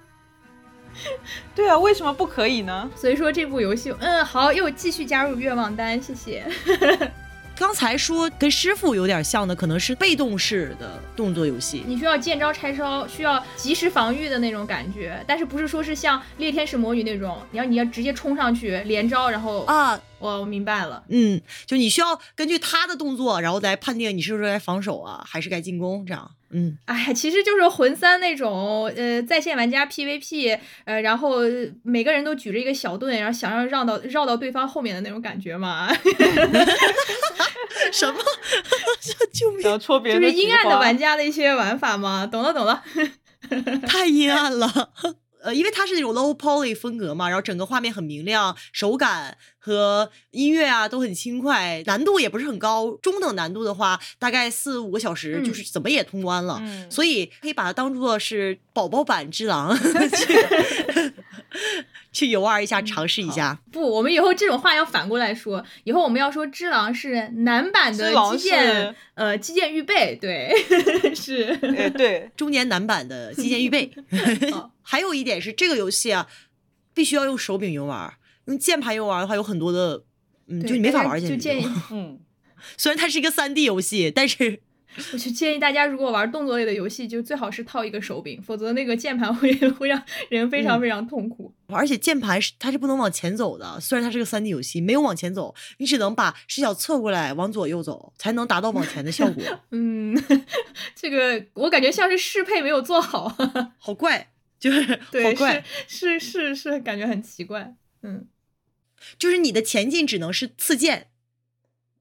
<laughs> 对啊，为什么不可以呢？所以说这部游戏，嗯，好，又继续加入愿望单，谢谢。<laughs> 刚才说跟师傅有点像的，可能是被动式的动作游戏。你需要见招拆招，需要及时防御的那种感觉，但是不是说是像猎天使魔女那种，你要你要直接冲上去连招，然后啊，我我明白了。嗯，就你需要根据他的动作，然后来判定你是不是该防守啊，还是该进攻，这样。嗯，哎，其实就是魂三那种，呃，在线玩家 PVP，呃，然后每个人都举着一个小盾，然后想要绕到绕到对方后面的那种感觉嘛，<laughs> <laughs> 什么？<laughs> 救命！想要戳别就是阴暗的玩家的一些玩法嘛，懂了懂了。太阴暗了。呃，因为它是那种 low poly 风格嘛，然后整个画面很明亮，手感和音乐啊都很轻快，难度也不是很高，中等难度的话，大概四五个小时嗯就是怎么也通关了。嗯所以可以把它当做是宝宝版之狼 <laughs> 去去游玩一下，尝试一下。不，我们以后这种话要反过来说，以后我们要说只狼是男版的只狼击剑，呃，击剑预备，对，<laughs> 是。哎，对，<laughs> 中年男版的击剑预备。<laughs> 还有一点是，这个游戏啊，必须要用手柄游玩，用键盘游玩的话，有很多的，嗯，就你没法玩键就建议。嗯，虽然它是一个三 D 游戏，但是我就建议大家，如果玩动作类的游戏，就最好是套一个手柄，否则那个键盘会会让人非常嗯非常痛苦。而且键盘是它是不能往前走的。虽然它是个三 D 游戏，没有往前走，你只能把视角侧过来往左右走，才能达到往前的效果。<laughs> 嗯，<laughs> 这个我感觉像是适配没有做好，好怪，就是对，好怪，是是是是，感觉很奇怪。嗯，就是你的前进只能是刺剑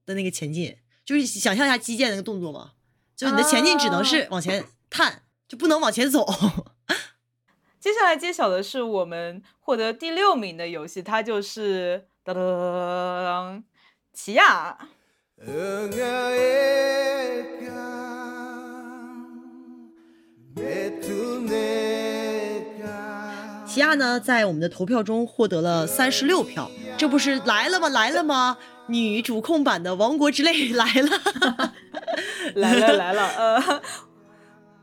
的那个前进，就是想象一下击剑那个动作嘛，就你的前进只能是往前探，就不能往前走。<laughs> 接下来揭晓的是我们获得第六名的游戏，它就是当当当当当奇亚。奇亚呢，在我们的投票中获得了三十六票，这不是来了吗？来了吗？女主控版的《王国之泪》<laughs> <laughs> 来了。来了来了，呃 <laughs>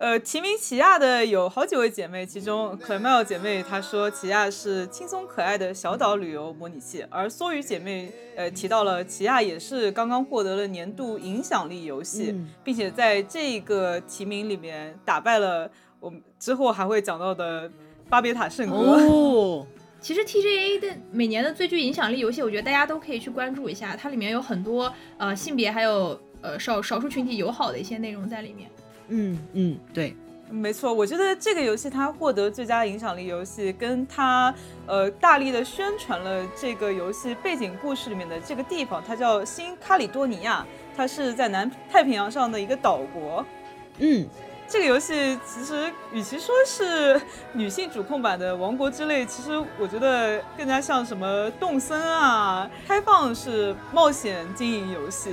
呃，提名奇亚的有好几位姐妹，其中 Clemel 姐妹她说奇亚是轻松可爱的小岛旅游模拟器，而梭鱼姐妹呃提到了奇亚也是刚刚获得了年度影响力游戏，嗯并且在这个提名里面打败了我们之后还会讲到的巴别塔圣歌。哦，其实 TGA 的每年的最具影响力游戏，我觉得大家都可以去关注一下，它里面有很多呃性别还有呃少少数群体友好的一些内容在里面。嗯嗯，对，没错，我觉得这个游戏它获得最佳影响力游戏，跟它呃大力的宣传了这个游戏背景故事里面的这个地方，它叫新卡里多尼亚，它是在南太平洋上的一个岛国。嗯，这个游戏其实与其说是女性主控版的《王国之泪》，其实我觉得更加像什么动森啊，开放式冒险经营游戏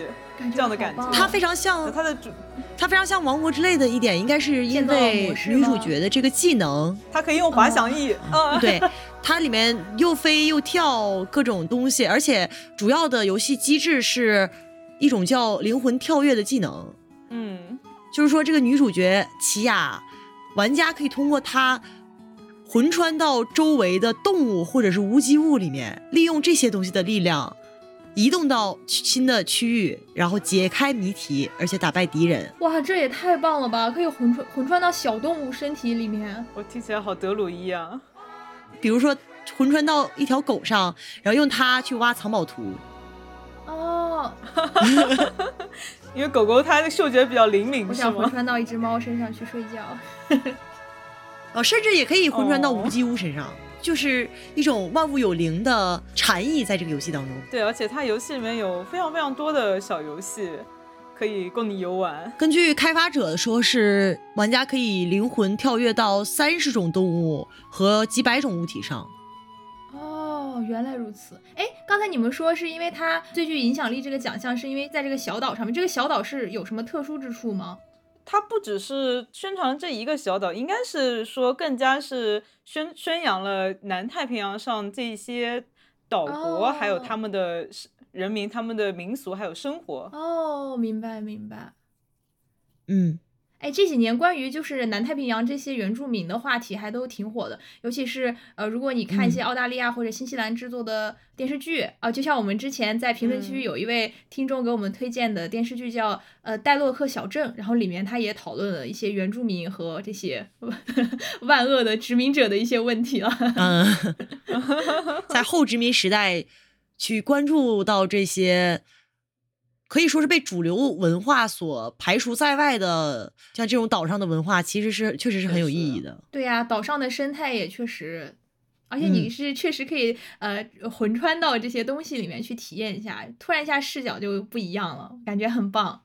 这样的感觉。它非常像它的主，它非常像《王国之泪》的一点，应该是因为女主角的这个技能，它可以用滑翔翼，嗯，对，它里面又飞又跳各种东西，而且主要的游戏机制是一种叫灵魂跳跃的技能，嗯，就是说这个女主角奇亚，玩家可以通过她魂穿到周围的动物或者是无机物里面，利用这些东西的力量。移动到新的区域，然后解开谜题，而且打败敌人。哇，这也太棒了吧！可以魂穿魂穿到小动物身体里面。我听起来好德鲁伊啊。比如说，魂穿到一条狗上，然后用它去挖藏宝图。哦，<laughs> 因为狗狗它的嗅觉比较灵敏，我想魂吗？穿到一只猫身上去睡觉。<laughs> 哦，甚至也可以魂穿到哦无机物身上，就是一种万物有灵的禅意在这个游戏当中。对，而且它游戏里面有非常非常多的小游戏可以供你游玩。根据开发者说，是玩家可以灵魂跳跃到三十种动物和几百种物体上。哦，原来如此。哎，刚才你们说是因为它最具影响力这个奖项，是因为在这个小岛上面，这个小岛是有什么特殊之处吗？它不只是宣传这一个小岛，应该是说更加是宣宣扬了南太平洋上这些岛国，还有他们的人民、他们的民俗还有生活。哦，明白明白。嗯。哎，这几年关于就是南太平洋这些原住民的话题还都挺火的，尤其是呃，如果你看一些澳大利亚或者新西兰制作的电视剧啊，就像我们之前在评论区有一位听众给我们推荐的电视剧叫呃《戴洛克小镇》，然后里面他也讨论了一些原住民和这些 <laughs> 万恶的殖民者的一些问题了。嗯，<laughs> 在后殖民时代去关注到这些。可以说是被主流文化所排除在外的，像这种岛上的文化，其实是确实是很有意义的。对呀，岛上的生态也确实，而且你是确实可以呃魂穿到这些东西里面去体验一下，突然一下视角就不一样了，感觉很棒。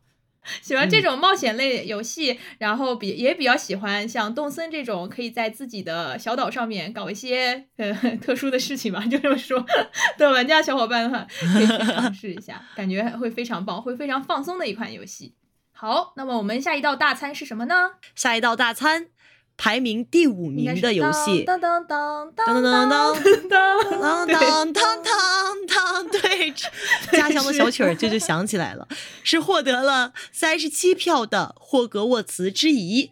喜欢这种冒险类游戏，然后比也比较喜欢像动森这种可以在自己的小岛上面搞一些呃特殊的事情吧，就这么说 <laughs> 的玩家小伙伴的话，可以去尝试一下，感觉会非常棒，会非常放松的一款游戏。好，那么我们下一道大餐是什么呢？下一道大餐。排名第五名的游戏，当当当当当当当当当当当当，对，<laughs> 家乡的小曲儿这就响起来了，是获得了三十七票的霍格沃茨之遗。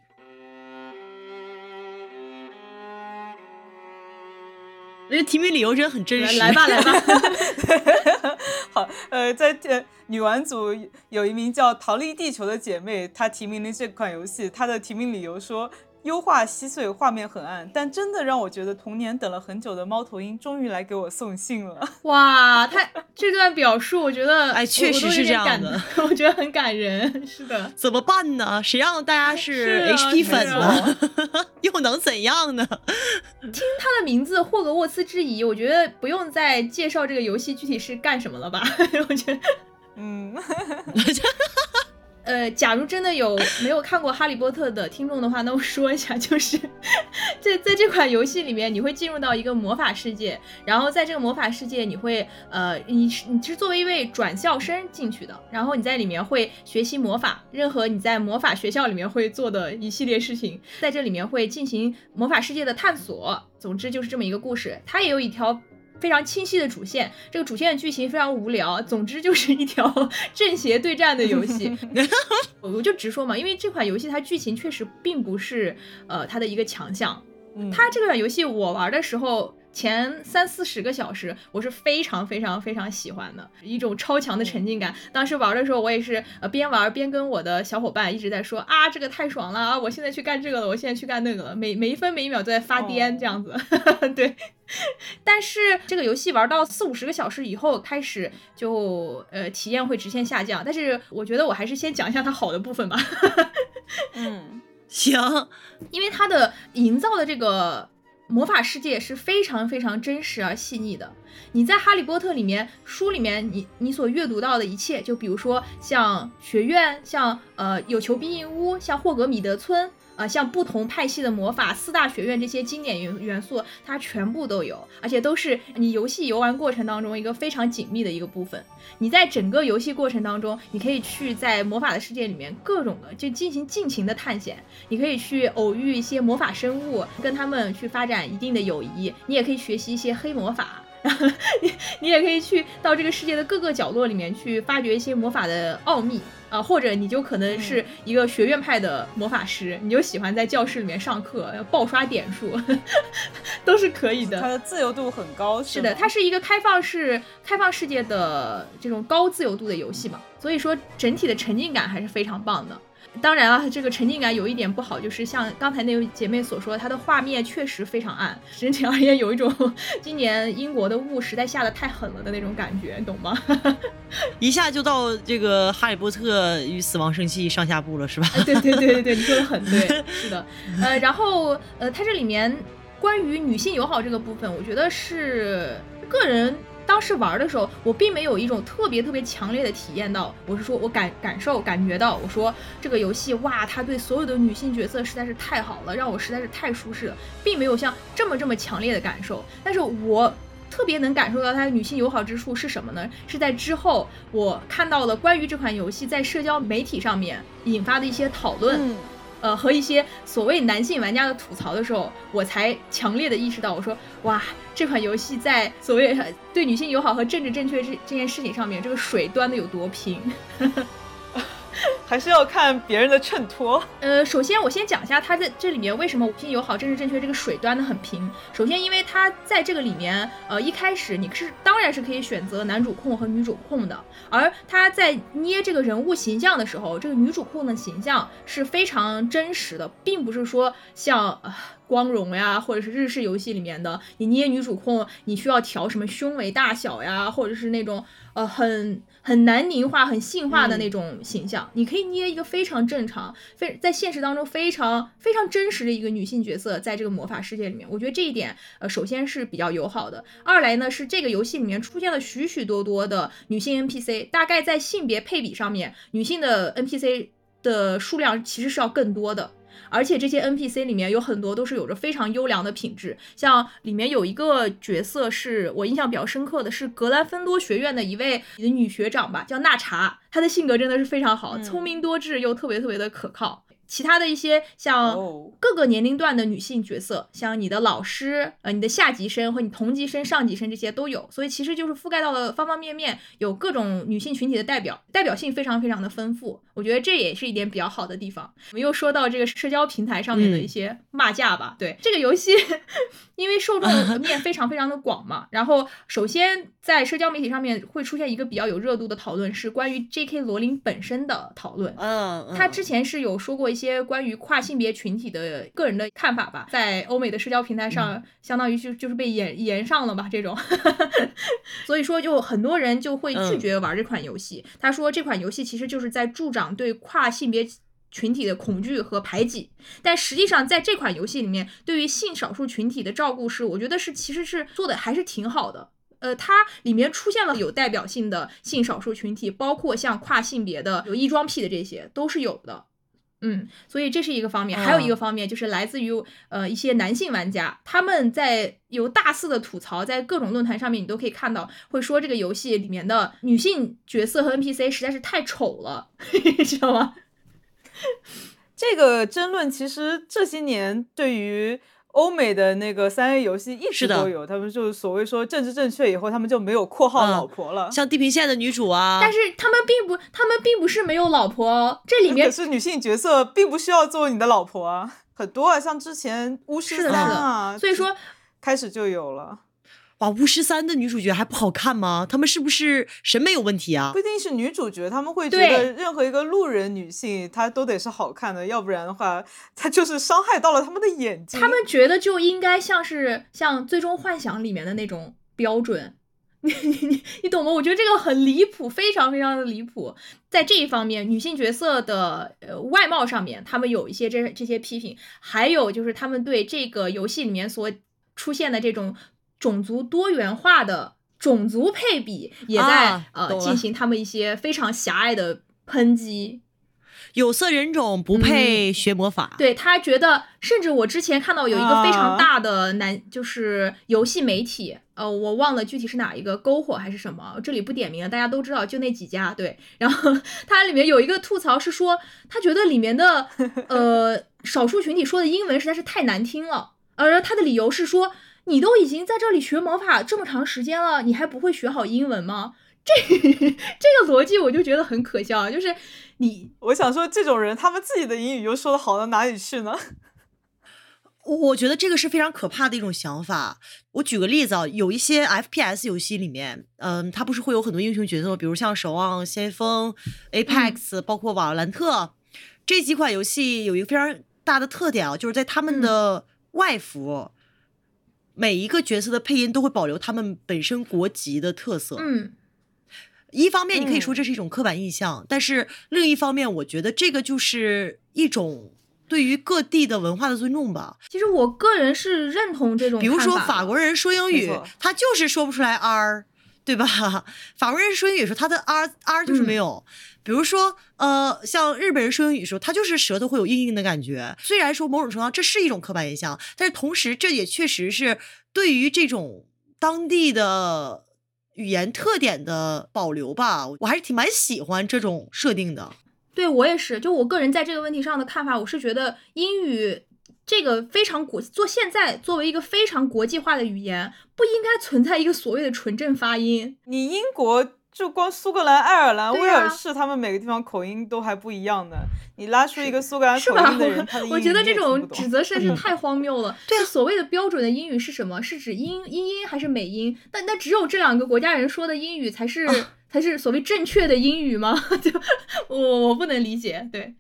这提名理由真的很真实，来吧来吧。<laughs> <laughs> 好，呃，在呃女玩组有一名叫逃离地球的姐妹，她提名了这款游戏，她的提名理由说。优化稀碎，画面很暗，但真的让我觉得童年等了很久的猫头鹰终于来给我送信了。<laughs> 哇，他这段表述，我觉得哎，确实是这样的，<laughs> 我觉得很感人。是的，怎么办呢？谁让大家是 HP 粉呢？<laughs> 又能怎样呢？听他的名字霍格沃茨之遗，我觉得不用再介绍这个游戏具体是干什么了吧？我觉得，嗯。呃，假如真的有没有看过《哈利波特》的听众的话，那我说一下，就是 <laughs> 在在这款游戏里面，你会进入到一个魔法世界，然后在这个魔法世界，你会呃，你是你是作为一位转校生进去的，然后你在里面会学习魔法，任何你在魔法学校里面会做的一系列事情，在这里面会进行魔法世界的探索。总之就是这么一个故事，它也有一条。非常清晰的主线，这个主线的剧情非常无聊。总之就是一条 <laughs> 正邪对战的游戏。<laughs> 我就直说嘛，因为这款游戏它剧情确实并不是呃它的一个强项。它这款游戏我玩的时候。前三四十个小时，我是非常非常非常喜欢的一种超强的沉浸感。当时玩的时候，我也是呃边玩边跟我的小伙伴一直在说啊，这个太爽了啊！我现在去干这个了，我现在去干那个了，每每一分每一秒都在发癫这样子。对，但是这个游戏玩到四五十个小时以后，开始就呃体验会直线下降。但是我觉得我还是先讲一下它好的部分吧。嗯，<laughs> 行，因为它的营造的这个。魔法世界是非常非常真实而细腻的。你在《哈利波特》里面书里面，你你所阅读到的一切，就比如说像学院，像呃有求必应屋，像霍格米德村。啊，像不同派系的魔法、四大学院这些经典元元素，它全部都有，而且都是你游戏游玩过程当中一个非常紧密的一个部分。你在整个游戏过程当中，你可以去在魔法的世界里面各种的就进行尽情的探险，你可以去偶遇一些魔法生物，跟他们去发展一定的友谊，你也可以学习一些黑魔法。你你也可以去到这个世界的各个角落里面去发掘一些魔法的奥秘啊，或者你就可能是一个学院派的魔法师，你就喜欢在教室里面上课要爆刷点数，<laughs> 都是可以的。它的自由度很高，是的，它是一个开放式、开放世界的这种高自由度的游戏嘛，所以说整体的沉浸感还是非常棒的。当然了，这个沉浸感有一点不好，就是像刚才那位姐妹所说，它的画面确实非常暗，整体而言有一种 <laughs> 今年英国的雾实在下的太狠了的那种感觉，懂吗？<laughs> 一下就到这个《哈利波特与死亡圣器》上下部了，是吧？对对对对对，你说的很对，<laughs> 是的。呃，然后呃，它这里面关于女性友好这个部分，我觉得是个人。当时玩的时候，我并没有一种特别特别强烈的体验到，我是说我感感受感觉到，我说这个游戏哇，它对所有的女性角色实在是太好了，让我实在是太舒适了，并没有像这么这么强烈的感受。但是我特别能感受到它的女性友好之处是什么呢？是在之后我看到了关于这款游戏在社交媒体上面引发的一些讨论。呃，和一些所谓男性玩家的吐槽的时候，我才强烈的意识到，我说哇，这款游戏在所谓对女性友好和政治正确这这件事情上面，这个水端的有多平。<laughs> 还是要看别人的衬托。呃，首先我先讲一下它在这里面为什么五星友好、政治正确这个水端的很平。首先，因为它在这个里面，呃，一开始你是当然是可以选择男主控和女主控的，而他在捏这个人物形象的时候，这个女主控的形象是非常真实的，并不是说像呃光荣呀，或者是日式游戏里面的你捏女主控，你需要调什么胸围大小呀，或者是那种呃很。很男凝化、很性化的那种形象，你可以捏一个非常正常、非在现实当中非常非常真实的一个女性角色，在这个魔法世界里面，我觉得这一点，呃，首先是比较友好的。二来呢，是这个游戏里面出现了许许多多的女性 NPC，大概在性别配比上面，女性的 NPC 的数量其实是要更多的。而且这些 NPC 里面有很多都是有着非常优良的品质，像里面有一个角色是我印象比较深刻的，是格兰芬多学院的一位女学长吧，叫娜查，她的性格真的是非常好，聪明多智又特别特别的可靠。其他的一些像各个年龄段的女性角色，像你的老师、呃，你的下级生和你同级生、上级生这些都有，所以其实就是覆盖到了方方面面，有各种女性群体的代表，代表性非常非常的丰富。我觉得这也是一点比较好的地方。我们又说到这个社交平台上面的一些骂架吧，对这个游戏，<laughs> 因为受众 <laughs> 面非常非常的广嘛，然后首先在社交媒体上面会出现一个比较有热度的讨论，是关于 J.K. 罗琳本身的讨论。嗯，他之前是有说过一些。些关于跨性别群体的个人的看法吧，在欧美的社交平台上，相当于就就是被延延上了吧这种，<laughs> 所以说就很多人就会拒绝玩这款游戏。他说这款游戏其实就是在助长对跨性别群体的恐惧和排挤，但实际上在这款游戏里面，对于性少数群体的照顾是，我觉得是其实是做的还是挺好的。呃，它里面出现了有代表性的性少数群体，包括像跨性别的、有异装癖的这些都是有的。嗯，所以这是一个方面，还有一个方面就是来自于呃一些男性玩家，他们在有大肆的吐槽，在各种论坛上面你都可以看到，会说这个游戏里面的女性角色和 NPC 实在是太丑了，<laughs> 知道吗？这个争论其实这些年对于。欧美的那个三 A 游戏一直都有，他们就是所谓说政治正确以后，他们就没有括号老婆了，像地平线的女主啊。但是他们并不，他们并不是没有老婆，这里面可是女性角色并不需要做你的老婆啊，很多啊，像之前巫师三啊，所以说开始就有了。哇，巫师三的女主角还不好看吗？他们是不是审美有问题啊？不一定是女主角，他们会觉得任何一个路人女性她都得是好看的，要不然的话，她就是伤害到了他们的眼睛。他们觉得就应该像是像《最终幻想》里面的那种标准，<laughs> 你你你懂吗？我觉得这个很离谱，非常非常的离谱。在这一方面，女性角色的呃外貌上面，他们有一些这这些批评，还有就是他们对这个游戏里面所出现的这种。种族多元化的种族配比也在呃进行他们一些非常狭隘的抨击，有色人种不配学魔法。对他觉得，甚至我之前看到有一个非常大的男，就是游戏媒体，呃，我忘了具体是哪一个篝火还是什么，这里不点名了，大家都知道，就那几家。对，<laughs> 然后它里面有一个吐槽是说，他觉得里面的 <laughs> 呃少数群体说的英文实在是太难听了，而他的理由是说。你都已经在这里学魔法这么长时间了，你还不会学好英文吗？这 <laughs> 这个逻辑我就觉得很可笑，就是你，我想说这种人，他们自己的英语又说的好到哪里去呢？<laughs> 我我觉得这个是非常可怕的一种想法。我举个例子啊，有一些 FPS 游戏里面，嗯，它不是会有很多英雄角色，比如像守望先锋、Apex，包括瓦兰特这几款游戏，有一个非常大的特点啊，就是在他们的外服。每一个角色的配音都会保留他们本身国籍的特色。嗯，一方面你可以说这是一种刻板印象，但是另一方面，我觉得这个就是一种对于各地的文化的尊重吧。其实我个人是认同这种，比如说法国人说英语，他就是说不出来 r，对吧？法国人说英语时候，他的 r r 就是没有。比如说，呃，像日本人说英语的时候，他就是舌头会有硬硬的感觉。虽然说某种程度上这是一种刻板印象，但是同时这也确实是对于这种当地的语言特点的保留吧，我还是挺蛮喜欢这种设定的。对我也是，就我个人在这个问题上的看法，我是觉得英语这个非常国做现在作为一个非常国际化的语言，不应该存在一个所谓的纯正发音。你英国。就光苏格兰、爱尔兰、对威尔士，他们每个地方口音都还不一样呢。你拉出一个苏格兰口？音的人，<laughs> 他的英我觉得这种指责实在是太荒谬了。<laughs> 对嗯所谓的标准的英语是什么？是指英英音还是美音？但那只有这两个国家人说的英语才是、<laughs> 啊才是所谓正确的英语吗？就我我不能理解。对，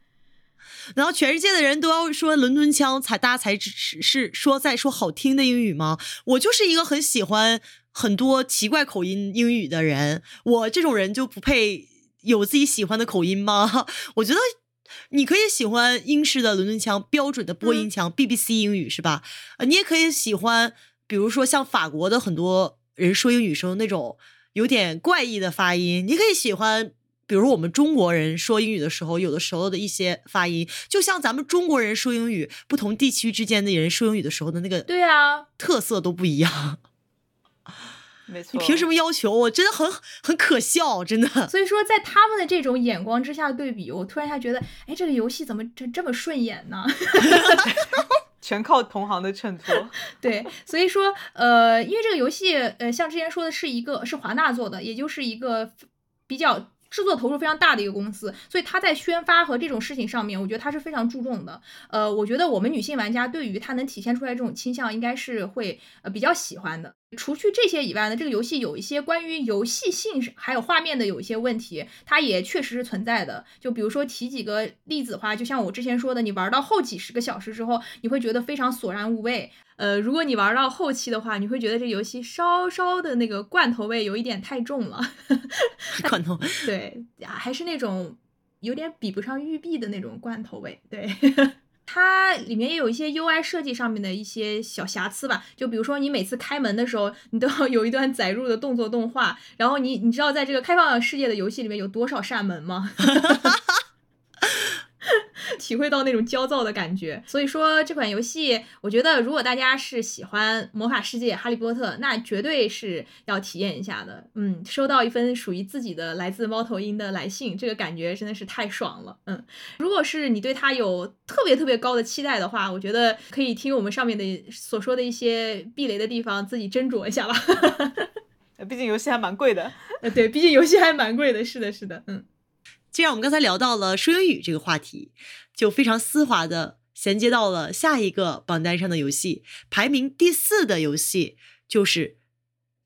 然后全世界的人都要说伦敦腔才大家才只是是说在说好听的英语吗？我就是一个很喜欢很多奇怪口音英语的人，我这种人就不配有自己喜欢的口音吗？<laughs> 我觉得。你可以喜欢英式的伦敦腔、标准的播音腔、BBC 英语是吧？呃，你也可以喜欢，比如说像法国的很多人说英语时候那种有点怪异的发音，你可以喜欢比如我们中国人说英语的时候，有的时候的一些发音，就像咱们中国人说英语，不同地区之间的人说英语的时候的那个对啊，特色都不一样。没错。<laughs> 你凭什么要求我？真的很很可笑，真的。所以说在他们的这种眼光之下对比，我突然一下觉得，哎，这个游戏怎么这这么顺眼呢？<laughs> 全靠同行的衬托？<laughs> 对，所以说，呃，因为这个游戏，呃，像之前说的是一个是华纳做的，也就是一个比较制作投入非常大的一个公司，所以他在宣发和这种事情上面，我觉得他是非常注重的。呃，我觉得我们女性玩家对于他能体现出来这种倾向，应该是会呃比较喜欢的。除去这些以外呢，这个游戏有一些关于游戏性还有画面的有一些问题，它也确实是存在的。就比如说提几个例子的话，就像我之前说的，你玩到后几十个小时之后，你会觉得非常索然无味。呃，如果你玩到后期的话，你会觉得这游戏稍稍的那个罐头味有一点太重了。<laughs> 罐头，对，啊还是那种有点比不上育碧的那种罐头味。对，它里面也有一些 UI 设计上面的一些小瑕疵吧，就比如说你每次开门的时候，你都要有一段载入的动作动画，然后你你知道在这个开放世界的游戏里面有多少扇门吗？<laughs> 体会到那种焦躁的感觉。所以说这款游戏，我觉得如果大家是喜欢魔法世界、哈利波特，那绝对是要体验一下的。嗯，收到一份属于自己的来自猫头鹰的来信，这个感觉真的是太爽了。嗯，如果是你对它有特别特别高的期待的话，我觉得可以听我们上面的所说的一些避雷的地方，自己斟酌一下吧。<laughs> 呃毕竟游戏还蛮贵的。呃，对，毕竟游戏还蛮贵的。是的，是的，嗯。既然我们刚才聊到了说英语这个话题，就非常丝滑的衔接到了下一个榜单上的游戏，排名第四的游戏就是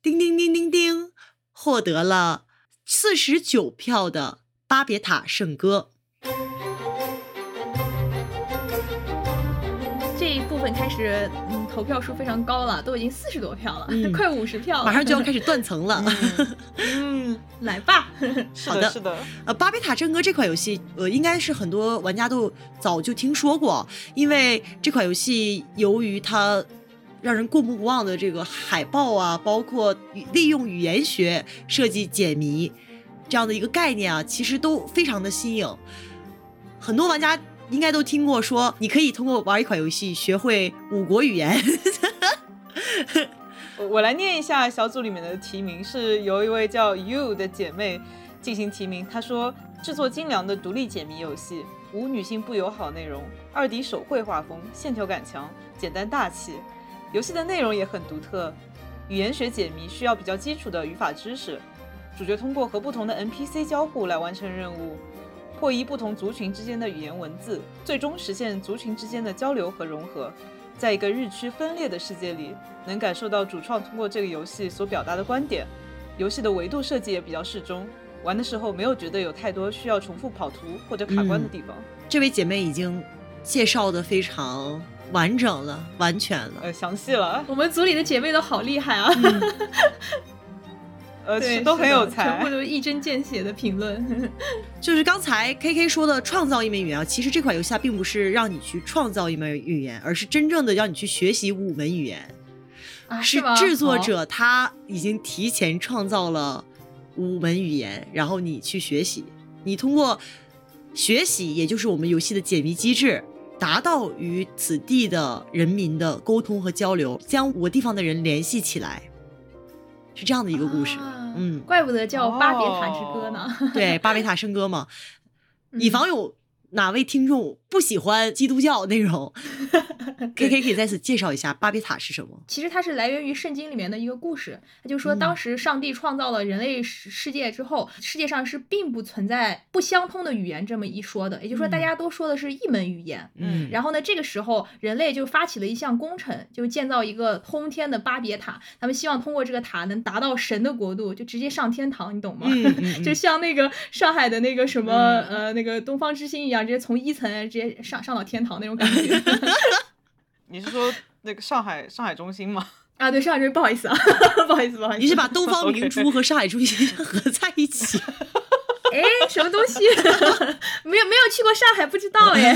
叮叮叮叮叮，获得了四十九票的《巴别塔圣歌》。这一部分开始，投票数非常高了，都已经四十多票了，嗯 <laughs> 快五十票了，马上就要开始断层了。嗯，<laughs> 来吧。<laughs> 是的，好的是的。呃，《巴别塔圣歌》这款游戏，呃，应该是很多玩家都早就听说过，因为这款游戏由于它让人过目不忘的这个海报啊，包括利用语言学设计解谜这样的一个概念啊，其实都非常的新颖。很多玩家应该都听过说，你可以通过玩一款游戏学会五国语言。<laughs> 我我来念一下小组里面的提名，是由一位叫 You 的姐妹进行提名。她说，制作精良的独立解谜游戏，无女性不友好内容，二 D 手绘画风，线条感强，简单大气。游戏的内容也很独特，语言学解谜需要比较基础的语法知识，主角通过和不同的 NPC 交互来完成任务。破译不同族群之间的语言文字，最终实现族群之间的交流和融合。在一个日趋分裂的世界里，能感受到主创通过这个游戏所表达的观点。游戏的维度设计也比较适中，玩的时候没有觉得有太多需要重复跑图或者卡关的地方。这位姐妹已经介绍的非常完整了，完全了。呃，详细了，<laughs> 我们组里的姐妹都好厉害啊，<laughs> 呃，对，都很有才全部。都是一针见血的评论。<laughs> 就是刚才 K K 说的创造一门语言啊，其实这款游戏它并不是让你去创造一门语言，而是真正的让你去学习五门语言。啊，是吗？制作者他已经提前创造了五门语言，然后你去学习。你通过学习，也就是我们游戏的解谜机制，达到与此地的人民的沟通和交流，将五个地方的人联系起来。是这样的一个故事。啊嗯怪不得叫《巴别塔之歌》呢。<laughs> 对，巴别塔圣歌嘛，嗯以防有哪位听众不喜欢基督教内容，K K <laughs> 可以在此介绍一下巴别塔是什么？其实它是来源于圣经里面的一个故事，它就说嗯当时上帝创造了人类世世界之后，世界上是并不存在不相通的语言这么一说的，也就是说大嗯家都说的是一门语言。嗯然后呢，这个时候人类就发起了一项工程，就建造一个通天的巴别塔。他们希望通过这个塔能达到神的国度，就直接上天堂，你懂吗？嗯嗯嗯 <laughs> 就像那个上海的那个什么、嗯呃那个东方之星一样，直接从一层直接上上到天堂那种感觉。<laughs> 你是说那个上海上海中心吗？啊，对，上海中心，不好意思啊，<laughs> 不好意思，不好意思。你是把东方明珠 <laughs> 和上海中心合在一起？哎，什么东西？没有没有去过上海，不知道哎。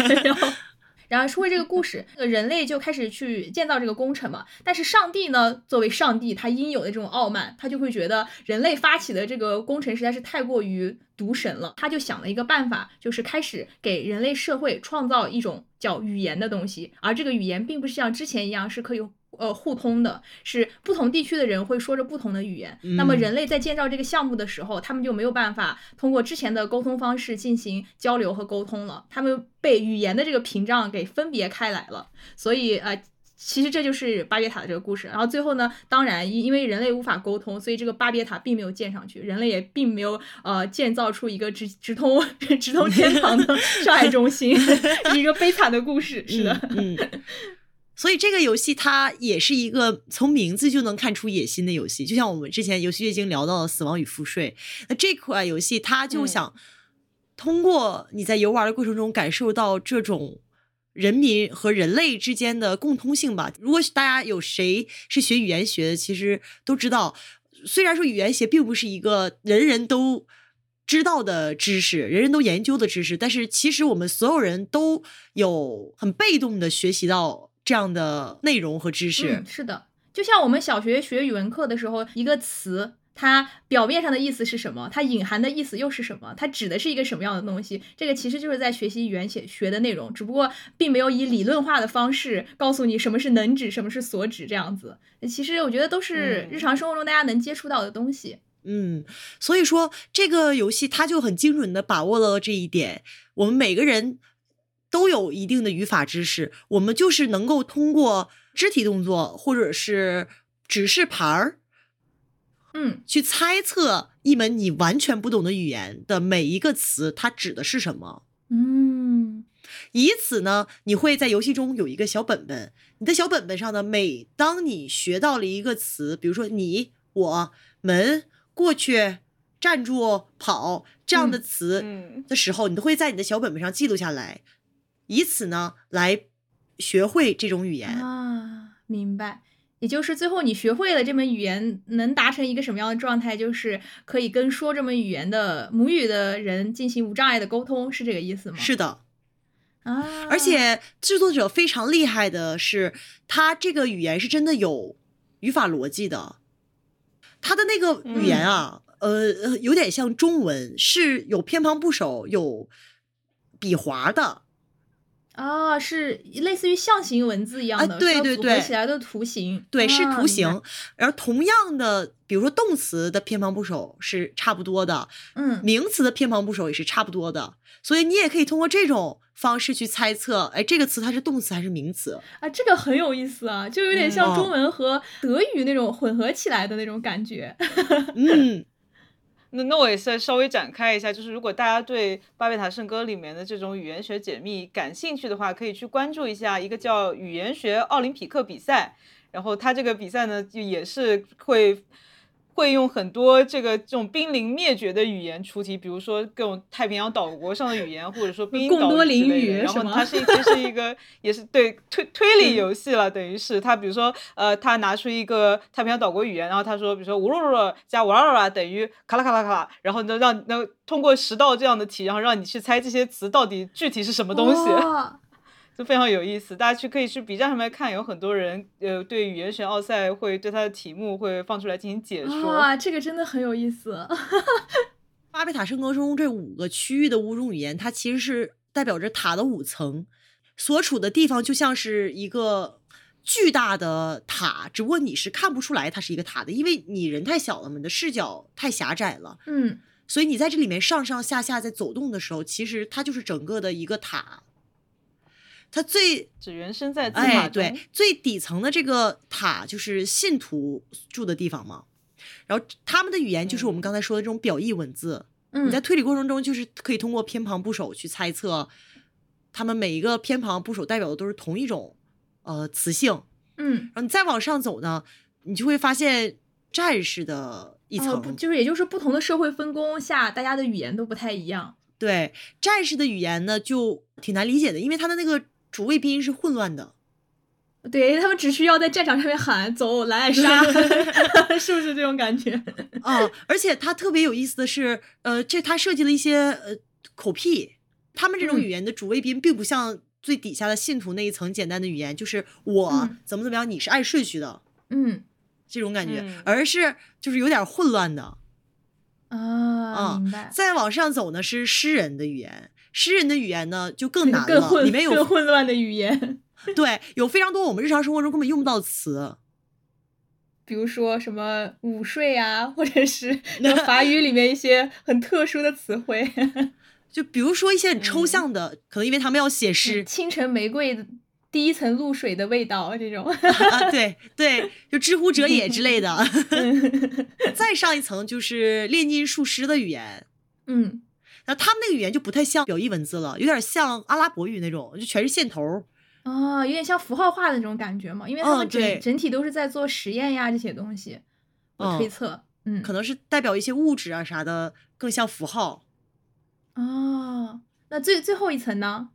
然后，说回这个故事，这个人类就开始去建造这个工程嘛。但是上帝呢，作为上帝，他应有的这种傲慢，他就会觉得人类发起的这个工程实在是太过于毒神了。他就想了一个办法，就是开始给人类社会创造一种叫语言的东西，而这个语言并不是像之前一样是可以用。呃，互通的是不同地区的人会说着不同的语言，那么嗯人类在建造这个项目的时候，他们就没有办法通过之前的沟通方式进行交流和沟通了，他们被语言的这个屏障给分别开来了。所以呃，其实这就是巴别塔的这个故事。然后最后呢，当然因因为人类无法沟通，所以这个巴别塔并没有建上去，人类也并没有呃建造出一个直直通直通天堂的 <laughs> 上海中心，<laughs> 是一个悲惨的故事。是的，嗯。嗯 <laughs> 所以这个游戏它也是一个从名字就能看出野心的游戏，就像我们之前游戏月经聊到的《死亡与赋税》，那这款游戏它就嗯想通过你在游玩的过程中感受到这种人民和人类之间的共通性吧。如果大家有谁是学语言学的，其实都知道，虽然说语言学并不是一个人人都知道的知识，人人都研究的知识，但是其实我们所有人都有很被动的学习到这样的内容和知识嗯，。是的，就像我们小学学语文课的时候，一个词。它表面上的意思是什么？它隐含的意思又是什么？它指的是一个什么样的东西？这个其实就是在学习语言学学的内容，只不过并没有以理论化的方式告诉你什么是能指，什么是所指这样子。其实我觉得都是嗯日常生活中大家能接触到的东西。嗯，所以说这个游戏它就很精准的把握了这一点。我们每个人都有一定的语法知识，我们就是能够通过肢体动作或者是指示牌儿嗯，去猜测一门你完全不懂的语言的每一个词它指的是什么。嗯，以此呢，你会在游戏中有一个小本本，你的小本本上呢，每当你学到了一个词，比如说你、我、门、过去、站住、跑这样的词嗯。的时候，你都会在你的小本本上记录下来，以此呢来学会这种语言。啊，明白。也就是最后你学会了这门语言，能达成一个什么样的状态？就是可以跟说这门语言的母语的人进行无障碍的沟通，是这个意思吗？是的，啊，而且制作者非常厉害的是，他这个语言是真的有语法逻辑的。他的那个语言啊，呃呃，有点像中文，是有偏旁部首、有笔划的。啊，是类似于象形文字一样啊的，对对对起来的图形，对，是图形白。而同样的，比如说动词的偏旁部首是差不多的，嗯，名词的偏旁部首也是差不多的，所以你也可以通过这种方式去猜测，哎，这个词它是动词还是名词？啊，这个很有意思啊，就有点像嗯中文和德语那种混合起来的那种感觉。<laughs> 嗯，那那我也再稍微展开一下，就是如果大家对《巴别塔圣歌》里面的这种语言学解密感兴趣的话，可以去关注一下一个叫语言学奥林匹克比赛。然后它这个比赛呢，就也是会会用很多这个这种濒临灭绝的语言出题，比如说各种太平洋岛国上的语言，或者说濒临岛之类的然后它是其实是一个也是对推推理游戏了，等于是。他比如说呃，他拿出一个太平洋岛国语言，然后他说比如说乌鲁鲁加瓦拉拉等于卡拉卡拉卡拉，然后呢让那通过十道这样的题，然后让你去猜这些词到底具体是什么东西。哇 <laughs> 就非常有意思，大家去可以去 B 站上面看，有很多人呃对语言学奥赛会对它的题目会放出来进行解说。啊，这个真的很有意思。<laughs> 巴贝塔圣歌中这五个区域的五种语言，它其实是代表着塔的五层，所处的地方就像是一个巨大的塔，只不过你是看不出来它是一个塔的，因为你人太小了嘛，你的视角太狭窄了，嗯所以你在这里面上上下下在走动的时候，其实它就是整个的一个塔。它最只原生在字哎，马中。对，最底层的这个塔就是信徒住的地方嘛。然后他们的语言就是我们嗯刚才说的这种表意文字。嗯，你在推理过程中，就是可以通过偏旁部首去猜测，他们每一个偏旁部首代表的都是同一种呃词性。嗯然后你再往上走呢，你就会发现战士的一哦层，不就是也就是不同的社会分工下，大家的语言都不太一样。对战士的语言呢就挺难理解的，因为他的那个主谓宾是混乱的。对他们只需要在战场上面喊走来杀，<laughs> <laughs> 是不是这种感觉？啊，而且它特别有意思的是，呃，这它设计了一些呃口癖，他们这种嗯语言的主谓宾并不像最底下的信徒那一层简单的语言，就是我嗯怎么怎么样，你是按顺序的嗯这种感觉，嗯而是就是有点混乱的。啊，明白。再往上走呢是诗人的语言，诗人的语言呢就更难了，更混里面有更混乱的语言，<laughs> 对有非常多我们日常生活中根本用不到的词。比如说什么午睡啊，或者是 <laughs> 那法语里面一些很特殊的词汇，<laughs> 就比如说一些很抽嗯象的，可能因为他们要写诗，清晨玫瑰的第一层露水的味道这种。啊，对对，就知乎者也之类的。嗯再上一层就是炼金术师的语言，嗯那他们那个语言就不太像表意文字了，有点像阿拉伯语那种，就全是线头儿。啊，有点像符号化的那种感觉嘛，因为他嗯们整、对整体都是在做实验呀这些东西，我推嗯测。嗯，可能是代表一些物质啊啥的，更像符号。哦，那最最后一层呢？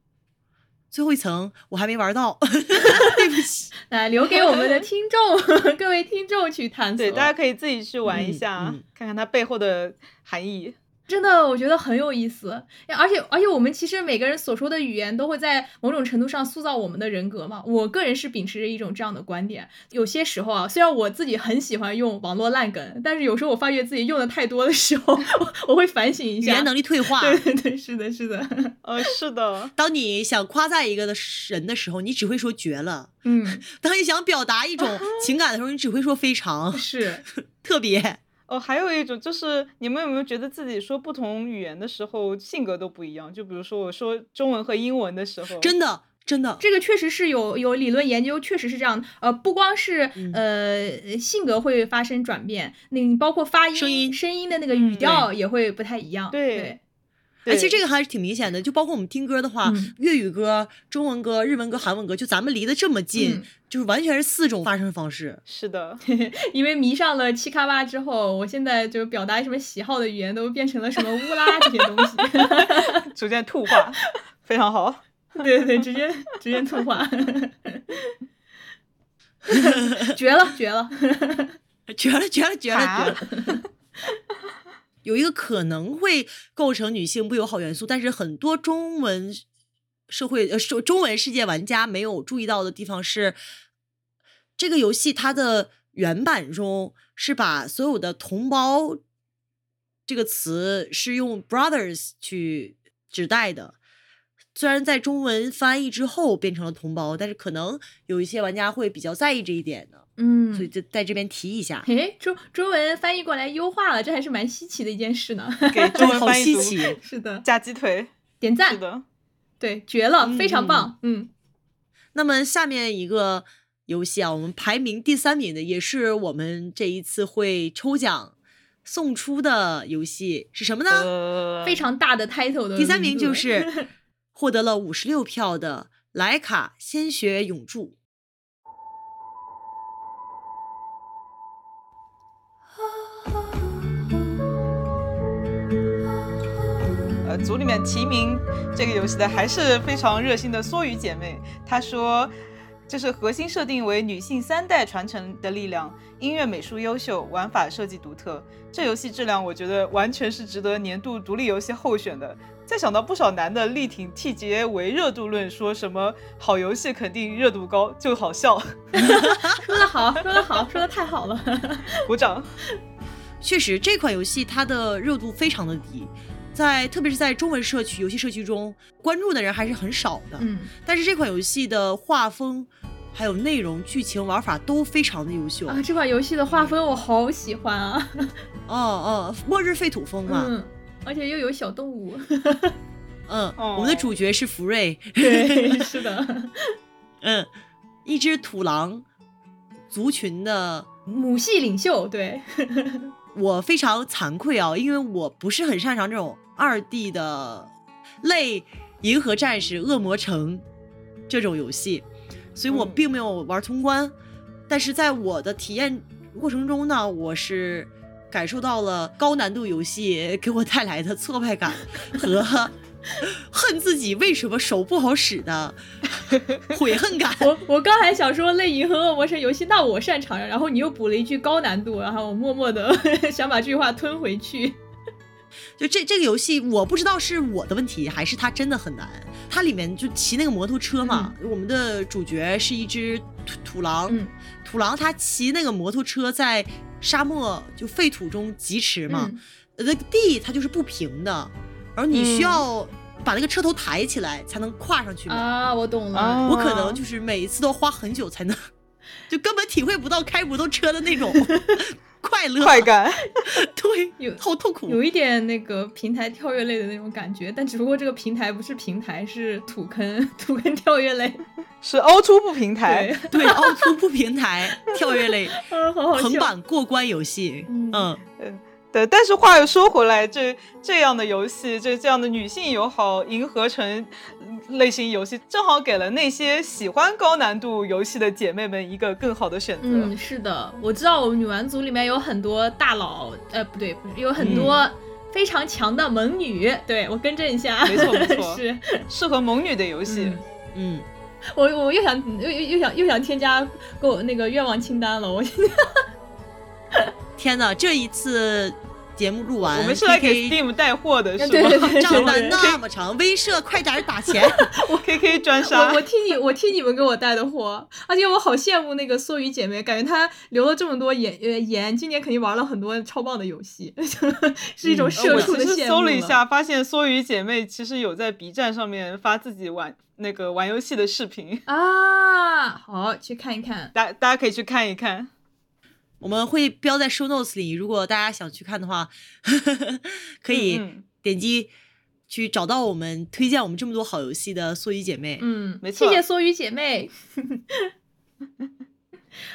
最后一层我还没玩到，<laughs> 对不起。<laughs> 来留给我们的听众，<laughs> 各位听众去探索。对，大家可以自己去玩一嗯下，嗯看看它背后的含义。真的，我觉得很有意思，而且而且我们其实每个人所说的语言都会在某种程度上塑造我们的人格嘛。我个人是秉持着一种这样的观点，有些时候啊，虽然我自己很喜欢用网络烂梗，但是有时候我发觉自己用的太多的时候，我 <laughs> 我会反省一下。语言能力退化。<laughs> 对对对，是的，是的，呃，是的，当你想夸赞一个的人的时候，你只会说绝了；嗯，<laughs> 当你想表达一种情感的时候，你只会说非常是，特别。哦，还有一种就是，你们有没有觉得自己说不同语言的时候性格都不一样？就比如说我说中文和英文的时候，真的，真的，这个确实是有有理论研究，确实是这样。呃，不光是嗯呃性格会发生转变，那你包括发音、声音声音的那个语调也会不太一样。对对，哎，其实这个个还是挺明显的，就包括我们听歌的话，嗯粤语歌、中文歌、日文歌、韩文歌，就咱们离得这么近，嗯就是完全是四种发声方式。是的，<laughs> 因为迷上了七卡哇之后，我现在就表达什么喜好的语言都变成了什么乌拉这些东西。<laughs> 逐渐兔化，非常好。对 <laughs> 对对，直接直接吐话，绝了绝了。绝了，绝了，绝了，啊绝了！有一个可能会构成女性不友好元素，但是很多中文社会呃中中文世界玩家没有注意到的地方是，这个游戏它的原版中是把所有的同胞这个词是用 brothers 去指代的。虽然在中文翻译之后变成了同胞，但是可能有一些玩家会比较在意这一点的。嗯所以就在这边提一下。诶，中中文翻译过来优化了，这还是蛮稀奇的一件事呢。给中文 <laughs> 翻译组稀奇 <laughs> 是的，加鸡腿，点赞是，的，对，绝了，嗯非常棒，嗯那么下面一个游戏啊，我们排名第三名的，也是我们这一次会抽奖送出的游戏是什么呢？呃，非常大的 title 的第三名就是获得了五十六票的莱卡鲜血永驻。呃，组里面提名这个游戏的还是非常热心的梭鱼姐妹。她说，就是核心设定为女性三代传承的力量，音乐美术优秀，玩法设计独特。这游戏质量，我觉得完全是值得年度独立游戏候选的。再想到不少男的力挺 TGA 为热度论，说什么好游戏肯定热度高，就好笑。<laughs> 说的好，说的好，说的太好了。鼓掌。<laughs> 确实，这款游戏它的热度非常的低，在特别是在中文社区、游戏社区中，关注的人还是很少的。嗯但是这款游戏的画风还有内容、剧情、玩法都非常的优秀。啊，这款游戏的画风我好喜欢啊！<laughs> 哦哦，末日废土风嘛，嗯，而且又有小动物。<laughs> 嗯，哦我们的主角是福瑞，对，<laughs> 是的，嗯，一只土狼族群的。母系领袖，对，我非常惭愧啊，因为我不是很擅长这种二 D 的类《银河战士》《恶魔城》这种游戏，所以我嗯并没有玩通关。但是在我的体验过程中呢，我是感受到了高难度游戏给我带来的挫败感 <laughs> 和恨自己为什么手不好使的 <laughs> 悔恨感。我我刚才想说类银河恶魔城游戏，那我擅长，然后你又补了一句高难度，然后我默默的 <laughs> 想把这句话吞回去。就这这个游戏，我不知道是我的问题还是它真的很难。它里面就骑那个摩托车嘛，我们的主角是一只土土狼，嗯土狼它骑那个摩托车在沙漠就废土中疾驰嘛，那个地它就是不平的，然后你需要把那个车头抬起来才能跨上去嘛。啊，我懂了。啊我可能就是每一次都花很久才能，<laughs> 就根本体会不到开摩托车的那种 <laughs> 快乐快。感，<laughs> 对，有好痛苦。有一点那个平台跳跃类的那种感觉，但只不过这个平台不是平台，是土坑 <laughs> 土坑跳跃类。是凹凸不平台对，，凹凸不平台跳跃类 <laughs> 啊，好好。横版过关游戏。嗯嗯，对，但是话又说回来，这这样的游戏，这这样的女性友好迎合成类型游戏，正好给了那些喜欢高难度游戏的姐妹们一个更好的选择。嗯，是的，我知道我们女玩组里面有很多大佬，呃，不对，有很多非常强的萌女。对我更正一下，没错没 <laughs> 错是适合萌女的游戏。嗯嗯，我我又想又又又想又想添加给我那个愿望清单了，我 <laughs> 天哪，这一次节目录完，我们是来给 Steam 带货的，是对对吗？对 <laughs> 账单对那么长，威慑快点打钱。<laughs> 我 KK 专我杀我。替你我替你们给我带的货，而且我好羡慕那个梭鱼姐妹，感觉她留了这么多言呃言，今年肯定玩了很多超棒的游戏，是一种社畜的羡慕了搜了一下，发现梭鱼姐妹其实有在 B 站上面发自己玩那个玩游戏的视频，啊，好去看一看。大大家可以去看一看。我们会标在 show notes 里，如果大家想去看的话，<laughs> 可以点击去找到我们推荐我们这么多好游戏的缩鱼姐妹。嗯，没错谢谢缩鱼姐妹。<laughs>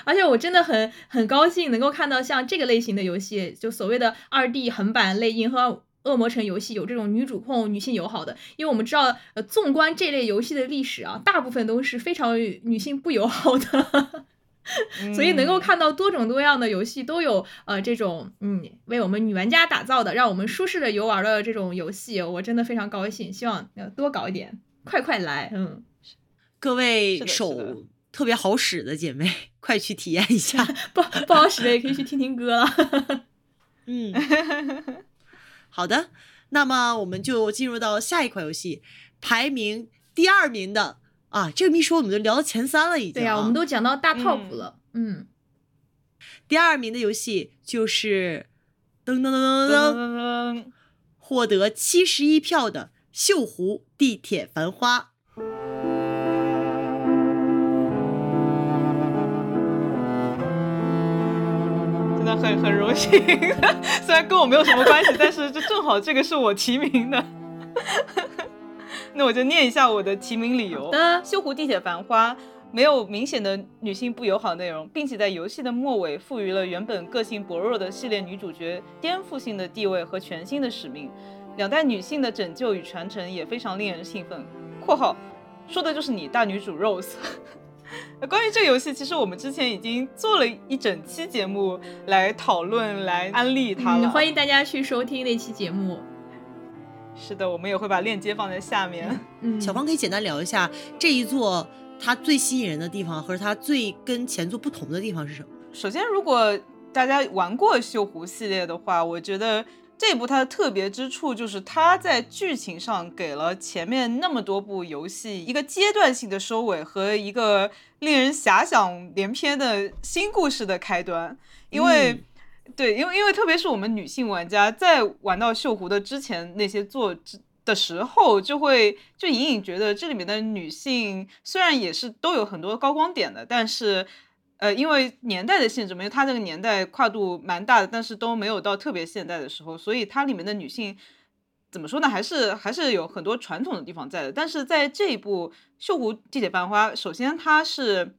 而且我真的很很高兴能够看到像这个类型的游戏，就所谓的二 D 横版类银河恶魔城游戏有这种女主控、女性友好的，因为我们知道，呃，纵观这类游戏的历史啊，大部分都是非常女性不友好的。<laughs> 所以能够嗯看到多种多样的游戏都有呃这种嗯为我们女玩家打造的，让我们舒适的游玩的这种游戏，我真的非常高兴，希望呃多搞一点，快快来，嗯，各位手特别好使的姐妹，快去体验一下。<laughs> 不不好使的也可以去听听歌了。<laughs> 嗯，好的，那么我们就进入到下一款游戏，排名第二名的啊，这个一说我们就聊到前三了，已经、对呀、我们都讲到大 top 嗯了，嗯，第二名的游戏就是噔噔噔噔噔噔噔，噔噔获得七十一票的《锈湖地铁繁花》。真的很很荣幸，虽然跟我没有什么关系，但是这正好这个是我提名的。那我就念一下我的提名理由好：的《锈湖地铁繁花》没有明显的女性不友好内容，并且在游戏的末尾赋予了原本个性薄弱的系列女主角颠覆性的地位和全新的使命。两代女性的拯救与传承也非常令人兴奋。（括号说的就是你大女主 Rose）。<laughs> 关于这个游戏，其实我们之前已经做了一整期节目来讨论、来安利它了。嗯，欢迎大家去收听那期节目。是的，我们也会把链接放在下面。嗯，<laughs> 小芳可以简单聊一下这一座它最吸引人的地方和它最跟前作不同的地方是什么？首先，如果大家玩过《锈湖》系列的话，我觉得这部它的特别之处就是它在剧情上给了前面那么多部游戏一个阶段性的收尾和一个令人遐想连篇的新故事的开端，因为。嗯对，因为因为特别是我们女性玩家在玩到锈湖的之前那些作之的时候，就会就隐隐觉得这里面的女性虽然也是都有很多高光点的，但是。呃，因为年代的限制，没有它这个年代跨度蛮大的，但是都没有到特别现代的时候，所以它里面的女性怎么说呢？还是还是有很多传统的地方在的。但是在这一部《绣湖地铁繁花》，首先它是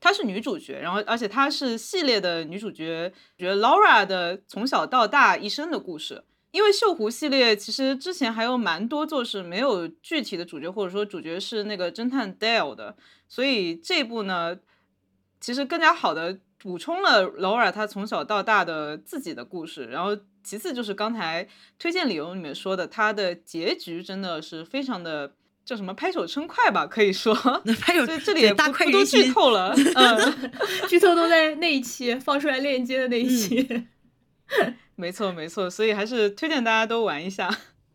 她是女主角，然后而且她是系列的女主角，觉得 Laura 的从小到大一生的故事。因为绣湖系列其实之前还有蛮多座是没有具体的主角，或者说主角是那个侦探 Dale 的，所以这部呢。其实更加好的补充了劳尔他从小到大的自己的故事，然后其次就是刚才推荐理由里面说的，他的结局真的是非常的叫什么拍手称快吧，可以说 <laughs> 拍手这里也大快都剧透了，<laughs> 嗯，<laughs> 剧透都在那一期放出来链接的那一期，没错没错，所以还是推荐大家都玩一下。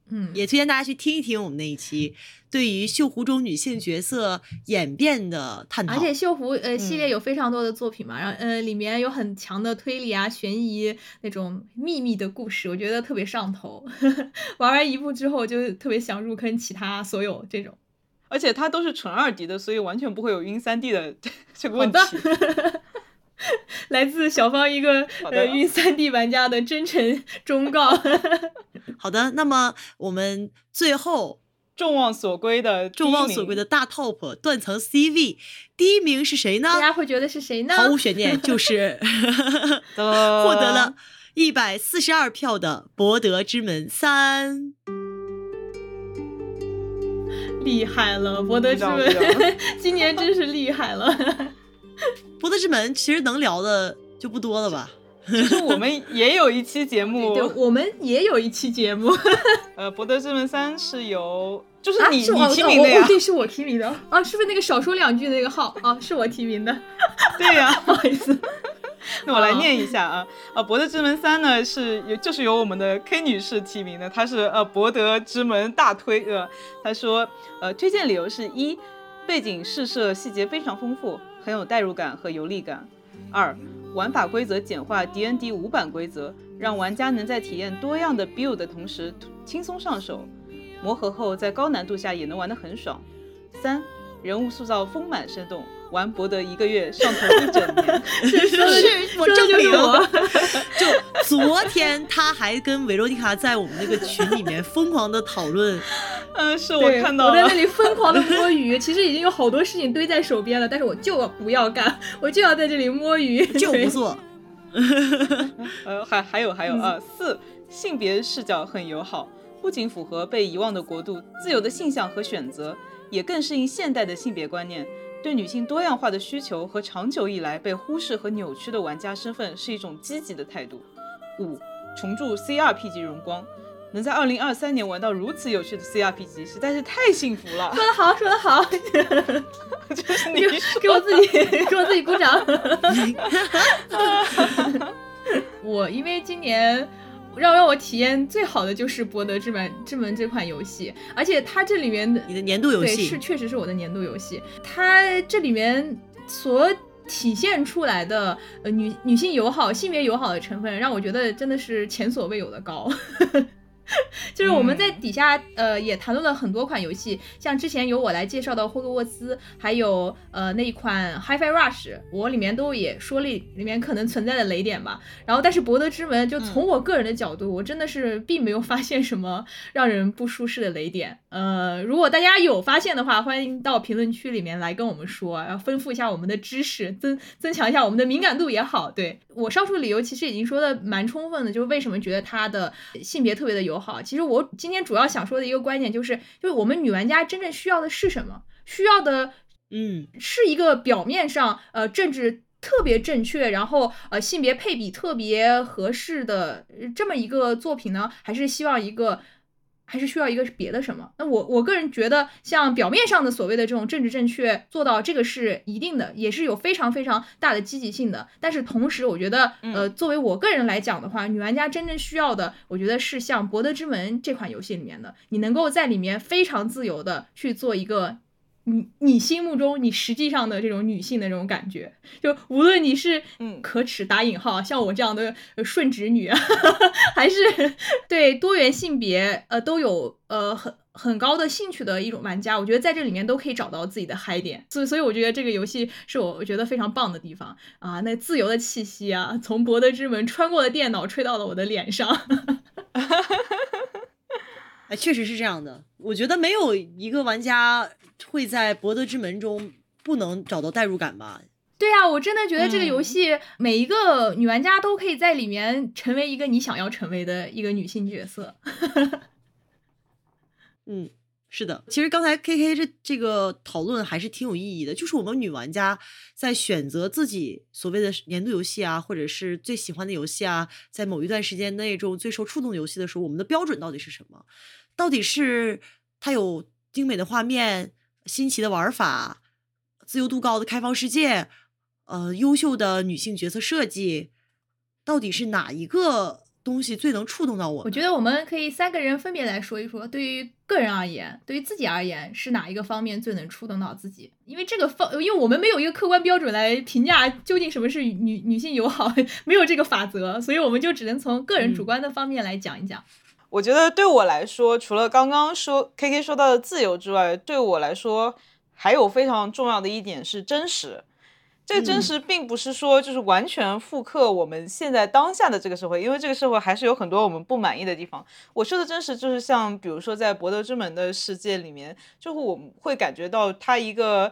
嗯，也推荐大家去听一听我们那一期对于绣湖中女性角色演变的探讨。而且绣湖呃系列有非常多的作品嘛，然后呃里面有很强的推理啊、悬疑那种秘密的故事，我觉得特别上头。<laughs> 玩完一部之后就特别想入坑其他所有这种，而且它都是纯二 D 的，所以完全不会有晕三 D 的 <laughs> 这个问题。<laughs> 来自小芳一个呃晕三 D 玩家的真诚忠告。好的，那么我们最后众望所归的众望所归的大 top 断层 CV 第一名是谁呢？大家会觉得是谁呢？毫无悬念，就是 <laughs> 获得了一百四十二票的《博德之门三》。厉害了，《博德之门》<laughs> 今年真是厉害了。<laughs> 博德之门其实能聊的就不多了吧？<laughs> 其实我们也有一期节目，对，我们也有一期节目。<laughs> 呃，博德之门三是由就是你你提名的呀？对，是我提名的啊，是不是那个少说两句的那个号啊？是我提名的。<laughs> 对呀，不好意思。那我来念一下啊啊，博德之门三呢是由就是由我们的 K 女士提名的，她是呃博德之门大推呃，她说呃推荐理由是一背景试设细节非常丰富。很有代入感和游历感。二、玩法规则简化，D N D 五版规则，让玩家能在体验多样的 build 的同时轻松上手，磨合后在高难度下也能玩得很爽。三、人物塑造丰满生动。玩博德一个月上头一整年，<laughs> 是 <laughs> 我证明我。<laughs> 就昨天他还跟维罗妮卡在我们那个群里面疯狂的讨论，嗯，是我看到我在那里疯狂的摸鱼，其实已经有好多事情堆在手边了，但是我就不要干，我就要在这里摸鱼，就不做。呃，还还有还有啊，四性别视角很友好，不仅符合被遗忘的国度自由的性向和选择，也更适应现代的性别观念。对女性多样化的需求和长久以来被忽视和扭曲的玩家身份是一种积极的态度。五，重铸 CRPG 荣光，能在二零二三年玩到如此有趣的 CRPG，实在是太幸福了。说得好，说得好，<laughs> 就是你给我自己 <laughs> 给我自己鼓掌。<laughs> 我因为今年。让让我体验最好的就是《博德之门》之门这款游戏，而且它这里面的你的年度游戏是确实是我的年度游戏。它这里面所体现出来的呃女女性友好、性别友好的成分，让我觉得真的是前所未有的高。<laughs> <laughs> 就是我们在底下呃也谈论了很多款游戏，像之前由我来介绍的霍格沃兹，还有呃那一款 HiFi Rush，我里面都也说了里面可能存在的雷点吧。然后但是博德之门，就从我个人的角度，我真的是并没有发现什么让人不舒适的雷点。呃，如果大家有发现的话，欢迎到评论区里面来跟我们说，然后丰富一下我们的知识，增增强一下我们的敏感度也好。对我上述理由其实已经说的蛮充分的，就是为什么觉得它的性别特别的友好。其实我今天主要想说的一个观点就是，就是我们女玩家真正需要的是什么？需要的，嗯，是一个表面上呃政治特别正确，然后呃性别配比特别合适的这么一个作品呢，还是希望一个？还是需要一个别的什么？那我我个人觉得，像表面上的所谓的这种政治正确，做到这个是一定的，也是有非常非常大的积极性的。但是同时，我觉得，呃，作为我个人来讲的话，女玩家真正需要的，我觉得是像《博德之门》这款游戏里面的，你能够在里面非常自由的去做一个。你你心目中你实际上的这种女性的这种感觉，就无论你是嗯可耻打引号像我这样的顺直女，<laughs> 还是对多元性别呃都有呃很很高的兴趣的一种玩家，我觉得在这里面都可以找到自己的嗨点。所以，所以我觉得这个游戏是我我觉得非常棒的地方啊！那自由的气息啊，从博德之门穿过了电脑，吹到了我的脸上。<laughs> 哎，确实是这样的。我觉得没有一个玩家会在博德之门中不能找到代入感吧。对啊，我真的觉得这个游戏每一个女玩家都可以在里面成为一个你想要成为的一个女性角色。<laughs> 嗯，是的。其实刚才 K K 这这个讨论还是挺有意义的，就是我们女玩家在选择自己所谓的年度游戏啊，或者是最喜欢的游戏啊，在某一段时间内中最受触动游戏的时候，我们的标准到底是什么？到底是它有精美的画面、新奇的玩法、自由度高的开放世界？呃，优秀的女性角色设计，到底是哪一个东西最能触动到我？我觉得我们可以三个人分别来说一说，对于个人而言，对于自己而言，是哪一个方面最能触动到自己？因为这个方，因为我们没有一个客观标准来评价究竟什么是女女性友好，<laughs> 没有这个法则，所以我们就只能从个人主观的方面来讲一讲。我觉得对我来说，除了刚刚说 K K 说到的自由之外，对我来说还有非常重要的一点是真实。这个真实并不是说就是完全复刻我们现在当下的这个社会，因为这个社会还是有很多我们不满意的地方。我说的真实就是像比如说在博德之门的世界里面，就是我们会感觉到它一个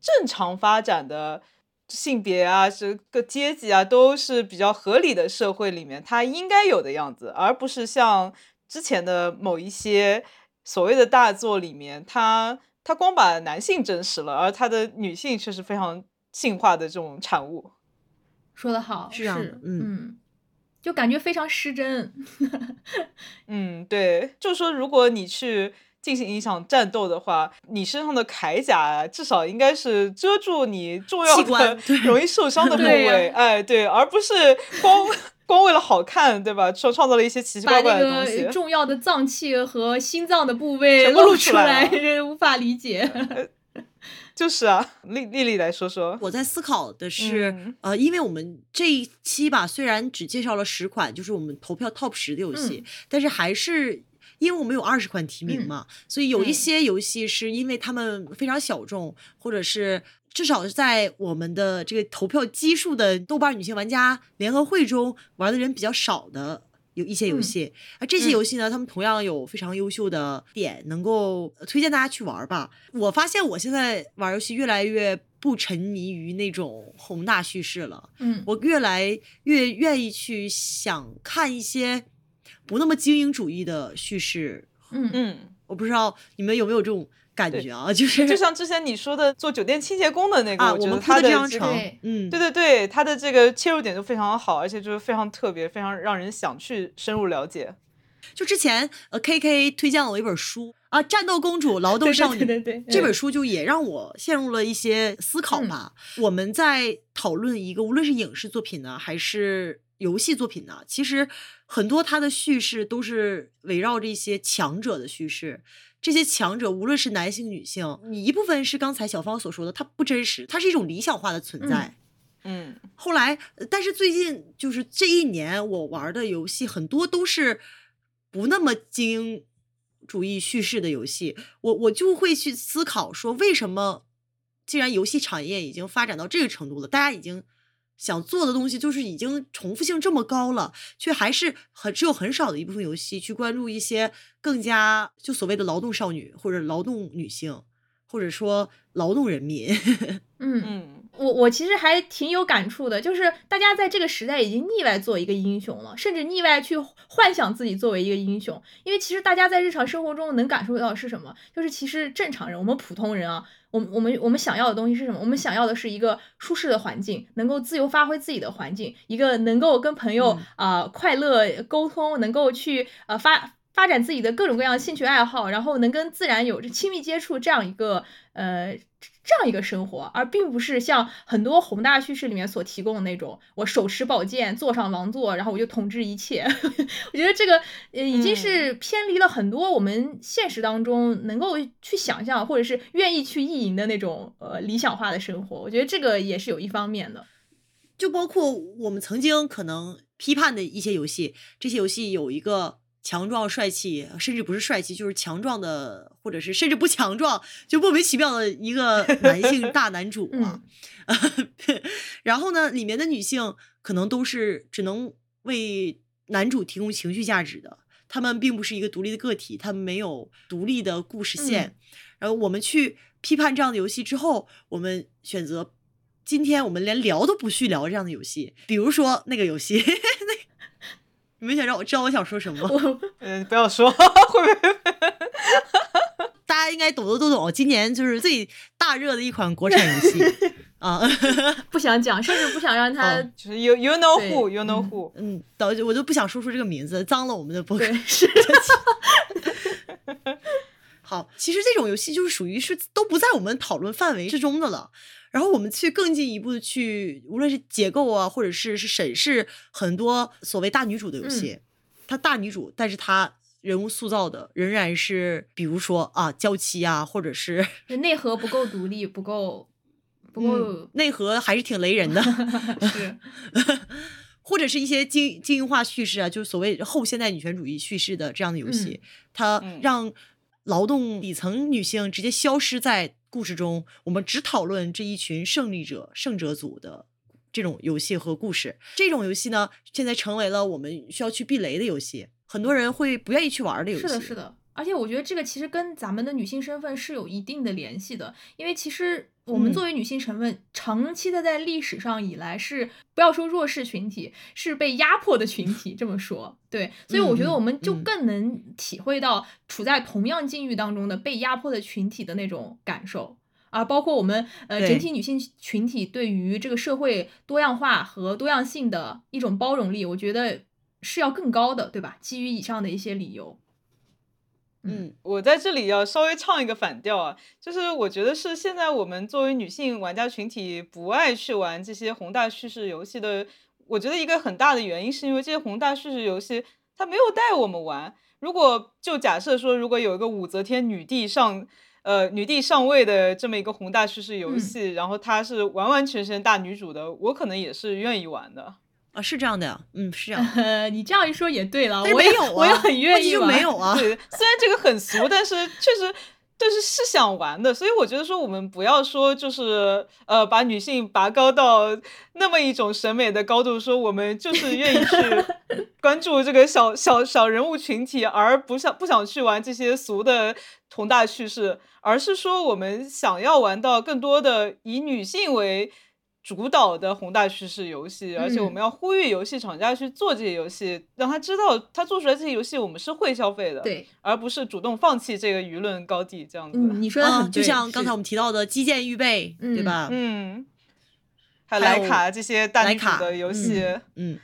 正常发展的性别啊，这个阶级啊，都是比较合理的社会里面它应该有的样子，而不是像之前的某一些所谓的大作里面，它它光把男性真实了，而它的女性却是非常。性化的这种产物，说的好，是这样的，嗯，就感觉非常失真。<laughs> 嗯，对，就是说，如果你去进行一场战斗的话，你身上的铠甲至少应该是遮住你重要的、<laughs> 容易受伤的部位，哎，对，而不是光 <laughs> 光为了好看，对吧？创创造了一些奇奇怪怪的东西，重要的脏器和心脏的部位全部露出来，无法理解。就是啊，丽丽丽来说说。我在思考的是，呃，因为我们这一期吧，虽然只介绍了十款，就是我们投票 top 十的游戏，但是还是因为我们有二十款提名嘛，所以有一些游戏是因为他们非常小众，或者是至少是在我们的这个投票基数的豆瓣女性玩家联合会中玩的人比较少的。有一些游戏，啊，这些游戏呢，他们同样有非常优秀的点，能够推荐大家去玩吧。我发现我现在玩游戏越来越不沉迷于那种宏大叙事了，嗯，我越来越愿意去想看一些不那么精英主义的叙事，嗯嗯，我不知道你们有没有这种。感觉啊，就是就像之前你说的做酒店清洁工的那个，我觉得他的这个，嗯，对对对，他的这个切入点就非常好，而且就是非常特别，非常让人想去深入了解。<laughs> 就之前呃，K K 推荐了我一本书啊，《战斗公主劳动少女》，对对对，这本书就也让我陷入了一些思考吧。我们在讨论一个无论是影视作品呢，还是游戏作品呢，其实很多它的叙事都是围绕着一些强者的叙事。这些强者，无论是男性、女性，你一部分是刚才小芳所说的，它不真实，它是一种理想化的存在。嗯，后来，但是最近就是这一年，我玩的游戏很多都是不那么精英主义叙事的游戏，我我就会去思考说，为什么既然游戏产业已经发展到这个程度了，大家已经。想做的东西就是已经重复性这么高了，却还是很只有很少的一部分游戏去关注一些更加就所谓的劳动少女或者劳动女性，或者说劳动人民。<laughs> 嗯嗯，我我其实还挺有感触的，就是大家在这个时代已经腻歪做一个英雄了，甚至腻歪去幻想自己作为一个英雄，因为其实大家在日常生活中能感受到是什么，就是其实正常人，我们普通人啊。我们我们我们想要的东西是什么？我们想要的是一个舒适的环境，能够自由发挥自己的环境，一个能够跟朋友啊快乐沟通，能够去呃发发展自己的各种各样的兴趣爱好，然后能跟自然有着亲密接触这样一个呃。这样一个生活，而并不是像很多宏大叙事里面所提供的那种，我手持宝剑，坐上王座，然后我就统治一切。<laughs> 我觉得这个呃已经是偏离了很多我们现实当中能够去想象或者是愿意去意淫的那种呃理想化的生活。我觉得这个也是有一方面的，就包括我们曾经可能批判的一些游戏，这些游戏有一个强壮帅气，甚至不是帅气，就是强壮的，或者是甚至不强壮，就莫名其妙的一个 <laughs> 男性大男主嘛。<laughs> 然后呢，里面的女性可能都是只能为男主提供情绪价值的，他们并不是一个独立的个体，他们没有独立的故事线。然后我们去批判这样的游戏之后，我们选择今天我们连聊都不去聊这样的游戏，比如说那个游戏，那 <laughs> 你们想让我知道我想说什么吗？<laughs> 嗯，不要说，<laughs> 会不会？大家应该懂的都懂，今年就是最大热的一款国产游戏 <laughs> 啊，不想讲，甚至不想让他就是 you you know who you know who，嗯，导我就不想说出这个名字，脏了我们的播客对。是好，其实这种游戏就是属于是都不在我们讨论范围之中的了。然后我们去更进一步的去，无论是结构啊，或者是是审视很多所谓大女主的游戏，它大女主，但是她人物塑造的仍然是，比如说啊娇妻啊，或者是内核不够独立，不够不够、嗯内核还是挺雷人的。<laughs> 是 <laughs> 或者是一些精精英化叙事啊，就是所谓后现代女权主义叙事的这样的游戏，它嗯让劳动底层女性直接消失在故事中，我们只讨论这一群胜利者、胜者组的这种游戏和故事。这种游戏呢，现在成为了我们需要去避雷的游戏，很多人会不愿意去玩的游戏。是的，是的。而且我觉得这个其实跟咱们的女性身份是有一定的联系的，因为其实我们嗯作为女性成分，长期的在历史上以来是不要说弱势群体，是被压迫的群体。这么说，对，所以我觉得嗯我们就嗯更能体会到处在同样境遇当中的被压迫的群体的那种感受。啊，包括我们呃整体女性群体对于这个社会多样化和多样性的一种包容力，我觉得是要更高的，对吧？基于以上的一些理由，嗯我在这里要稍微唱一个反调啊，就是我觉得是现在我们作为女性玩家群体不爱去玩这些宏大叙事游戏的，我觉得一个很大的原因是因为这些宏大叙事游戏它没有带我们玩。如果就假设说，如果有一个武则天女帝上。呃，女帝上位的这么一个宏大叙事游嗯戏，然后它是完完全全大女主的，我可能也是愿意玩的。啊，是这样的呀，嗯，是这样。呃，<laughs> 你这样一说也对了，我有啊，我也很愿意。没有啊。对，虽然这个很俗，但是确实就是是想玩的，所以我觉得说我们不要说就是呃把女性拔高到那么一种审美的高度，说我们就是愿意去 <laughs> 关注这个小小小人物群体，而不想不想去玩这些俗的宏大叙事，而是说我们想要玩到更多的以女性为。主导的宏大叙事游戏，而且我嗯们要呼吁游戏厂家去做这些游戏，让他知道他做出来这些游戏我们是会消费的。对，而不是主动放弃这个舆论高地这样子。嗯，你说就像刚才我们提到的基建预备，对嗯吧？嗯，还有莱卡这些大女主莱卡的游戏，嗯，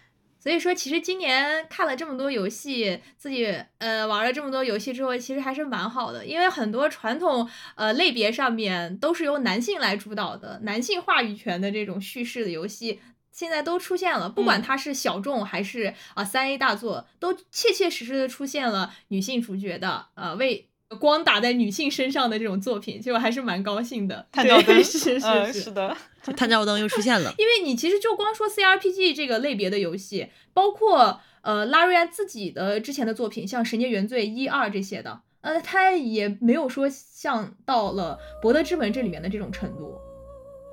所以说，其实今年看了这么多游戏，自己呃玩了这么多游戏之后，其实还是蛮好的，因为很多传统呃类别上面都是由男性来主导的，男性话语权的这种叙事的游戏。现在都出现了，不管嗯它是小众还是啊三 A 大作，都切切实实的出现了女性主角的呃为光打在女性身上的这种作品，就还是蛮高兴的。探照灯，对 <laughs> 是是嗯，是是的，探照灯又出现了。因为你其实就光说 CRPG 这个类别的游戏，包括呃拉瑞安自己的之前的作品，像《神界原罪》一二这些的，呃，他也没有说像到了《博德之门》这里面的这种程度。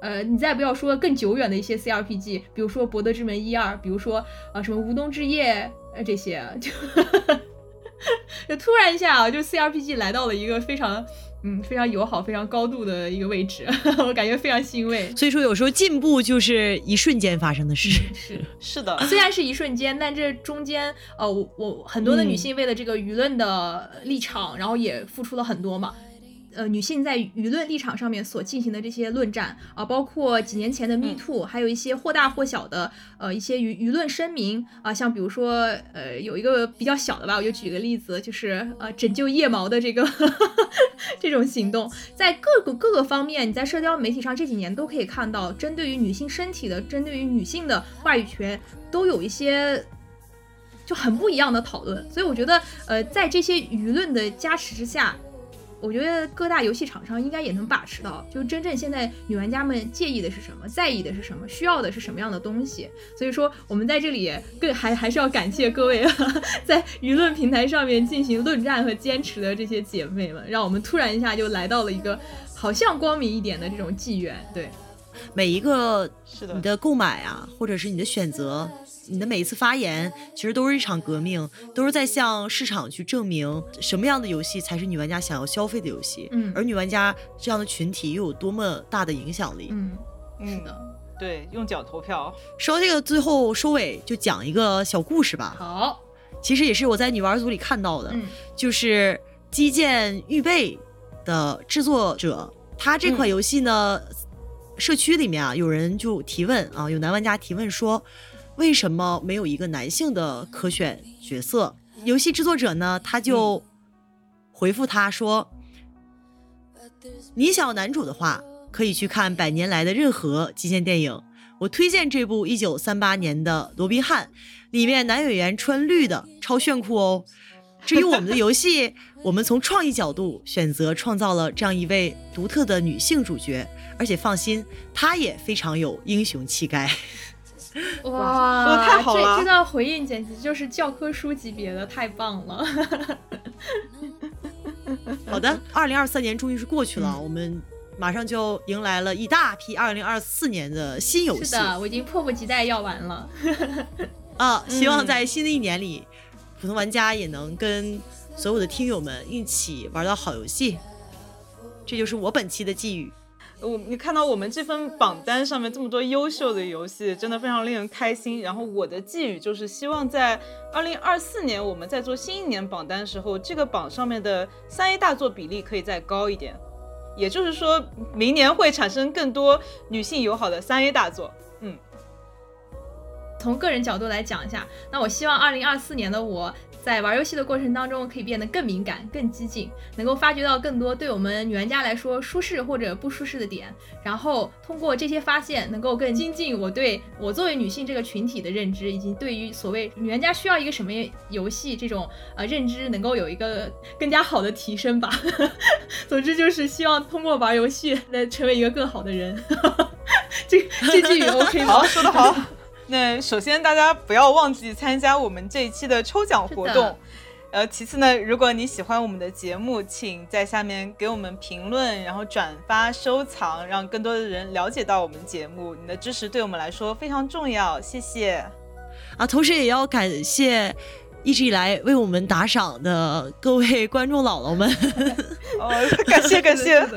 呃，你再不要说更久远的一些 CRPG，比如说《博德之门》一二，比如说啊、什么《无冬之夜》呃这些，就 <laughs> 就突然一下啊，就 CRPG 来到了一个非常嗯非常友好、非常高度的一个位置，<laughs> 我感觉非常欣慰。所以说，有时候进步就是一瞬间发生的事。<laughs> 是。<laughs> 是的，虽然是一瞬间，但这中间，呃，我我很多的女性为了这个舆论的立场，然后也付出了很多嘛。呃，女性在舆论立场上面所进行的这些论战啊、包括几年前的 Me Too，、还有一些或大或小的呃一些舆舆论声明啊、像比如说呃有一个比较小的吧，我就举个例子，就是呃拯救腋毛的这个 <laughs> 这种行动，在各个各个方面，你在社交媒体上这几年都可以看到，针对于女性身体的，针对于女性的话语权，都有一些就很不一样的讨论。所以我觉得，呃，在这些舆论的加持之下，我觉得各大游戏厂商应该也能把持到，就真正现在女玩家们介意的是什么，在意的是什么，需要的是什么样的东西。所以说，我们在这里更还还是要感谢各位 <laughs> 在舆论平台上面进行论战和坚持的这些姐妹们，让我们突然一下就来到了一个好像光明一点的这种纪元。对，每一个是的你的购买啊，或者是你的选择，你的每一次发言，其实都是一场革命，都是在向市场去证明什么样的游戏才是女玩家想要消费的游戏。嗯而女玩家这样的群体又有多么大的影响力？嗯，嗯是的，对，用脚投票。说到这个，最后收尾就讲一个小故事吧。好，其实也是我在女玩组里看到的，嗯就是基建预备的制作者，他这款游戏呢，社区里面啊有人就提问啊，有男玩家提问说，为什么没有一个男性的可选角色？游戏制作者呢，他就回复他说，你想要男主的话，可以去看《百年来的任何极限电影》，我推荐这部一九三八年的《罗宾汉》，里面男演员穿绿的，超炫酷哦。至于我们的游戏，<laughs> 我们从创意角度选择创造了这样一位独特的女性主角，而且放心，她也非常有英雄气概。哇，太好了这这段回应简直就是教科书级别的，太棒了。<laughs> 好的，二零二三年终于是过去了，嗯我们马上就迎来了一大批二零二四年的新游戏是的，我已经迫不及待要玩了。<laughs> 啊！希望嗯在新的一年里，普通玩家也能跟所有的听友们一起玩到好游戏。这就是我本期的寄语。我你看到我们这份榜单上面这么多优秀的游戏，真的非常令人开心。然后我的寄语就是希望在二零二四年我们在做新一年榜单的时候，这个榜上面的三 A 大作比例可以再高一点。也就是说，明年会产生更多女性友好的三 A 大作。嗯，从个人角度来讲一下，那我希望二零二四年的我在玩游戏的过程当中可以变得更敏感、更激进，能够发掘到更多对我们女玩家来说舒适或者不舒适的点，然后通过这些发现，能够更精进我对我作为女性这个群体的认知，以及对于所谓女玩家需要一个什么游戏这种呃认知，能够有一个更加好的提升吧。<laughs> 总之就是希望通过玩游戏来成为一个更好的人。<laughs> 这这句语 OK 吗？好，说得好。那首先大家不要忘记参加我们这一期的抽奖活动。呃，其次呢，如果你喜欢我们的节目，请在下面给我们评论，然后转发、收藏，让更多的人了解到我们节目。你的支持对我们来说非常重要，谢谢。啊，同时也要感谢一直以来为我们打赏的各位观众姥姥们。<laughs> 哦，感谢感谢 <laughs>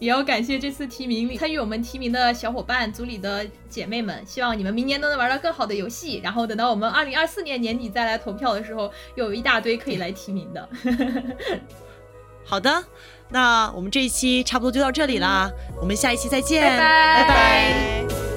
也要感谢这次提名参与我们提名的小伙伴、组里的姐妹们，希望你们明年都能玩到更好的游戏。然后等到我们二零二四年年底再来投票的时候，又有一大堆可以来提名的。<laughs> 好的，那我们这一期差不多就到这里啦，我们下一期再见，拜拜拜拜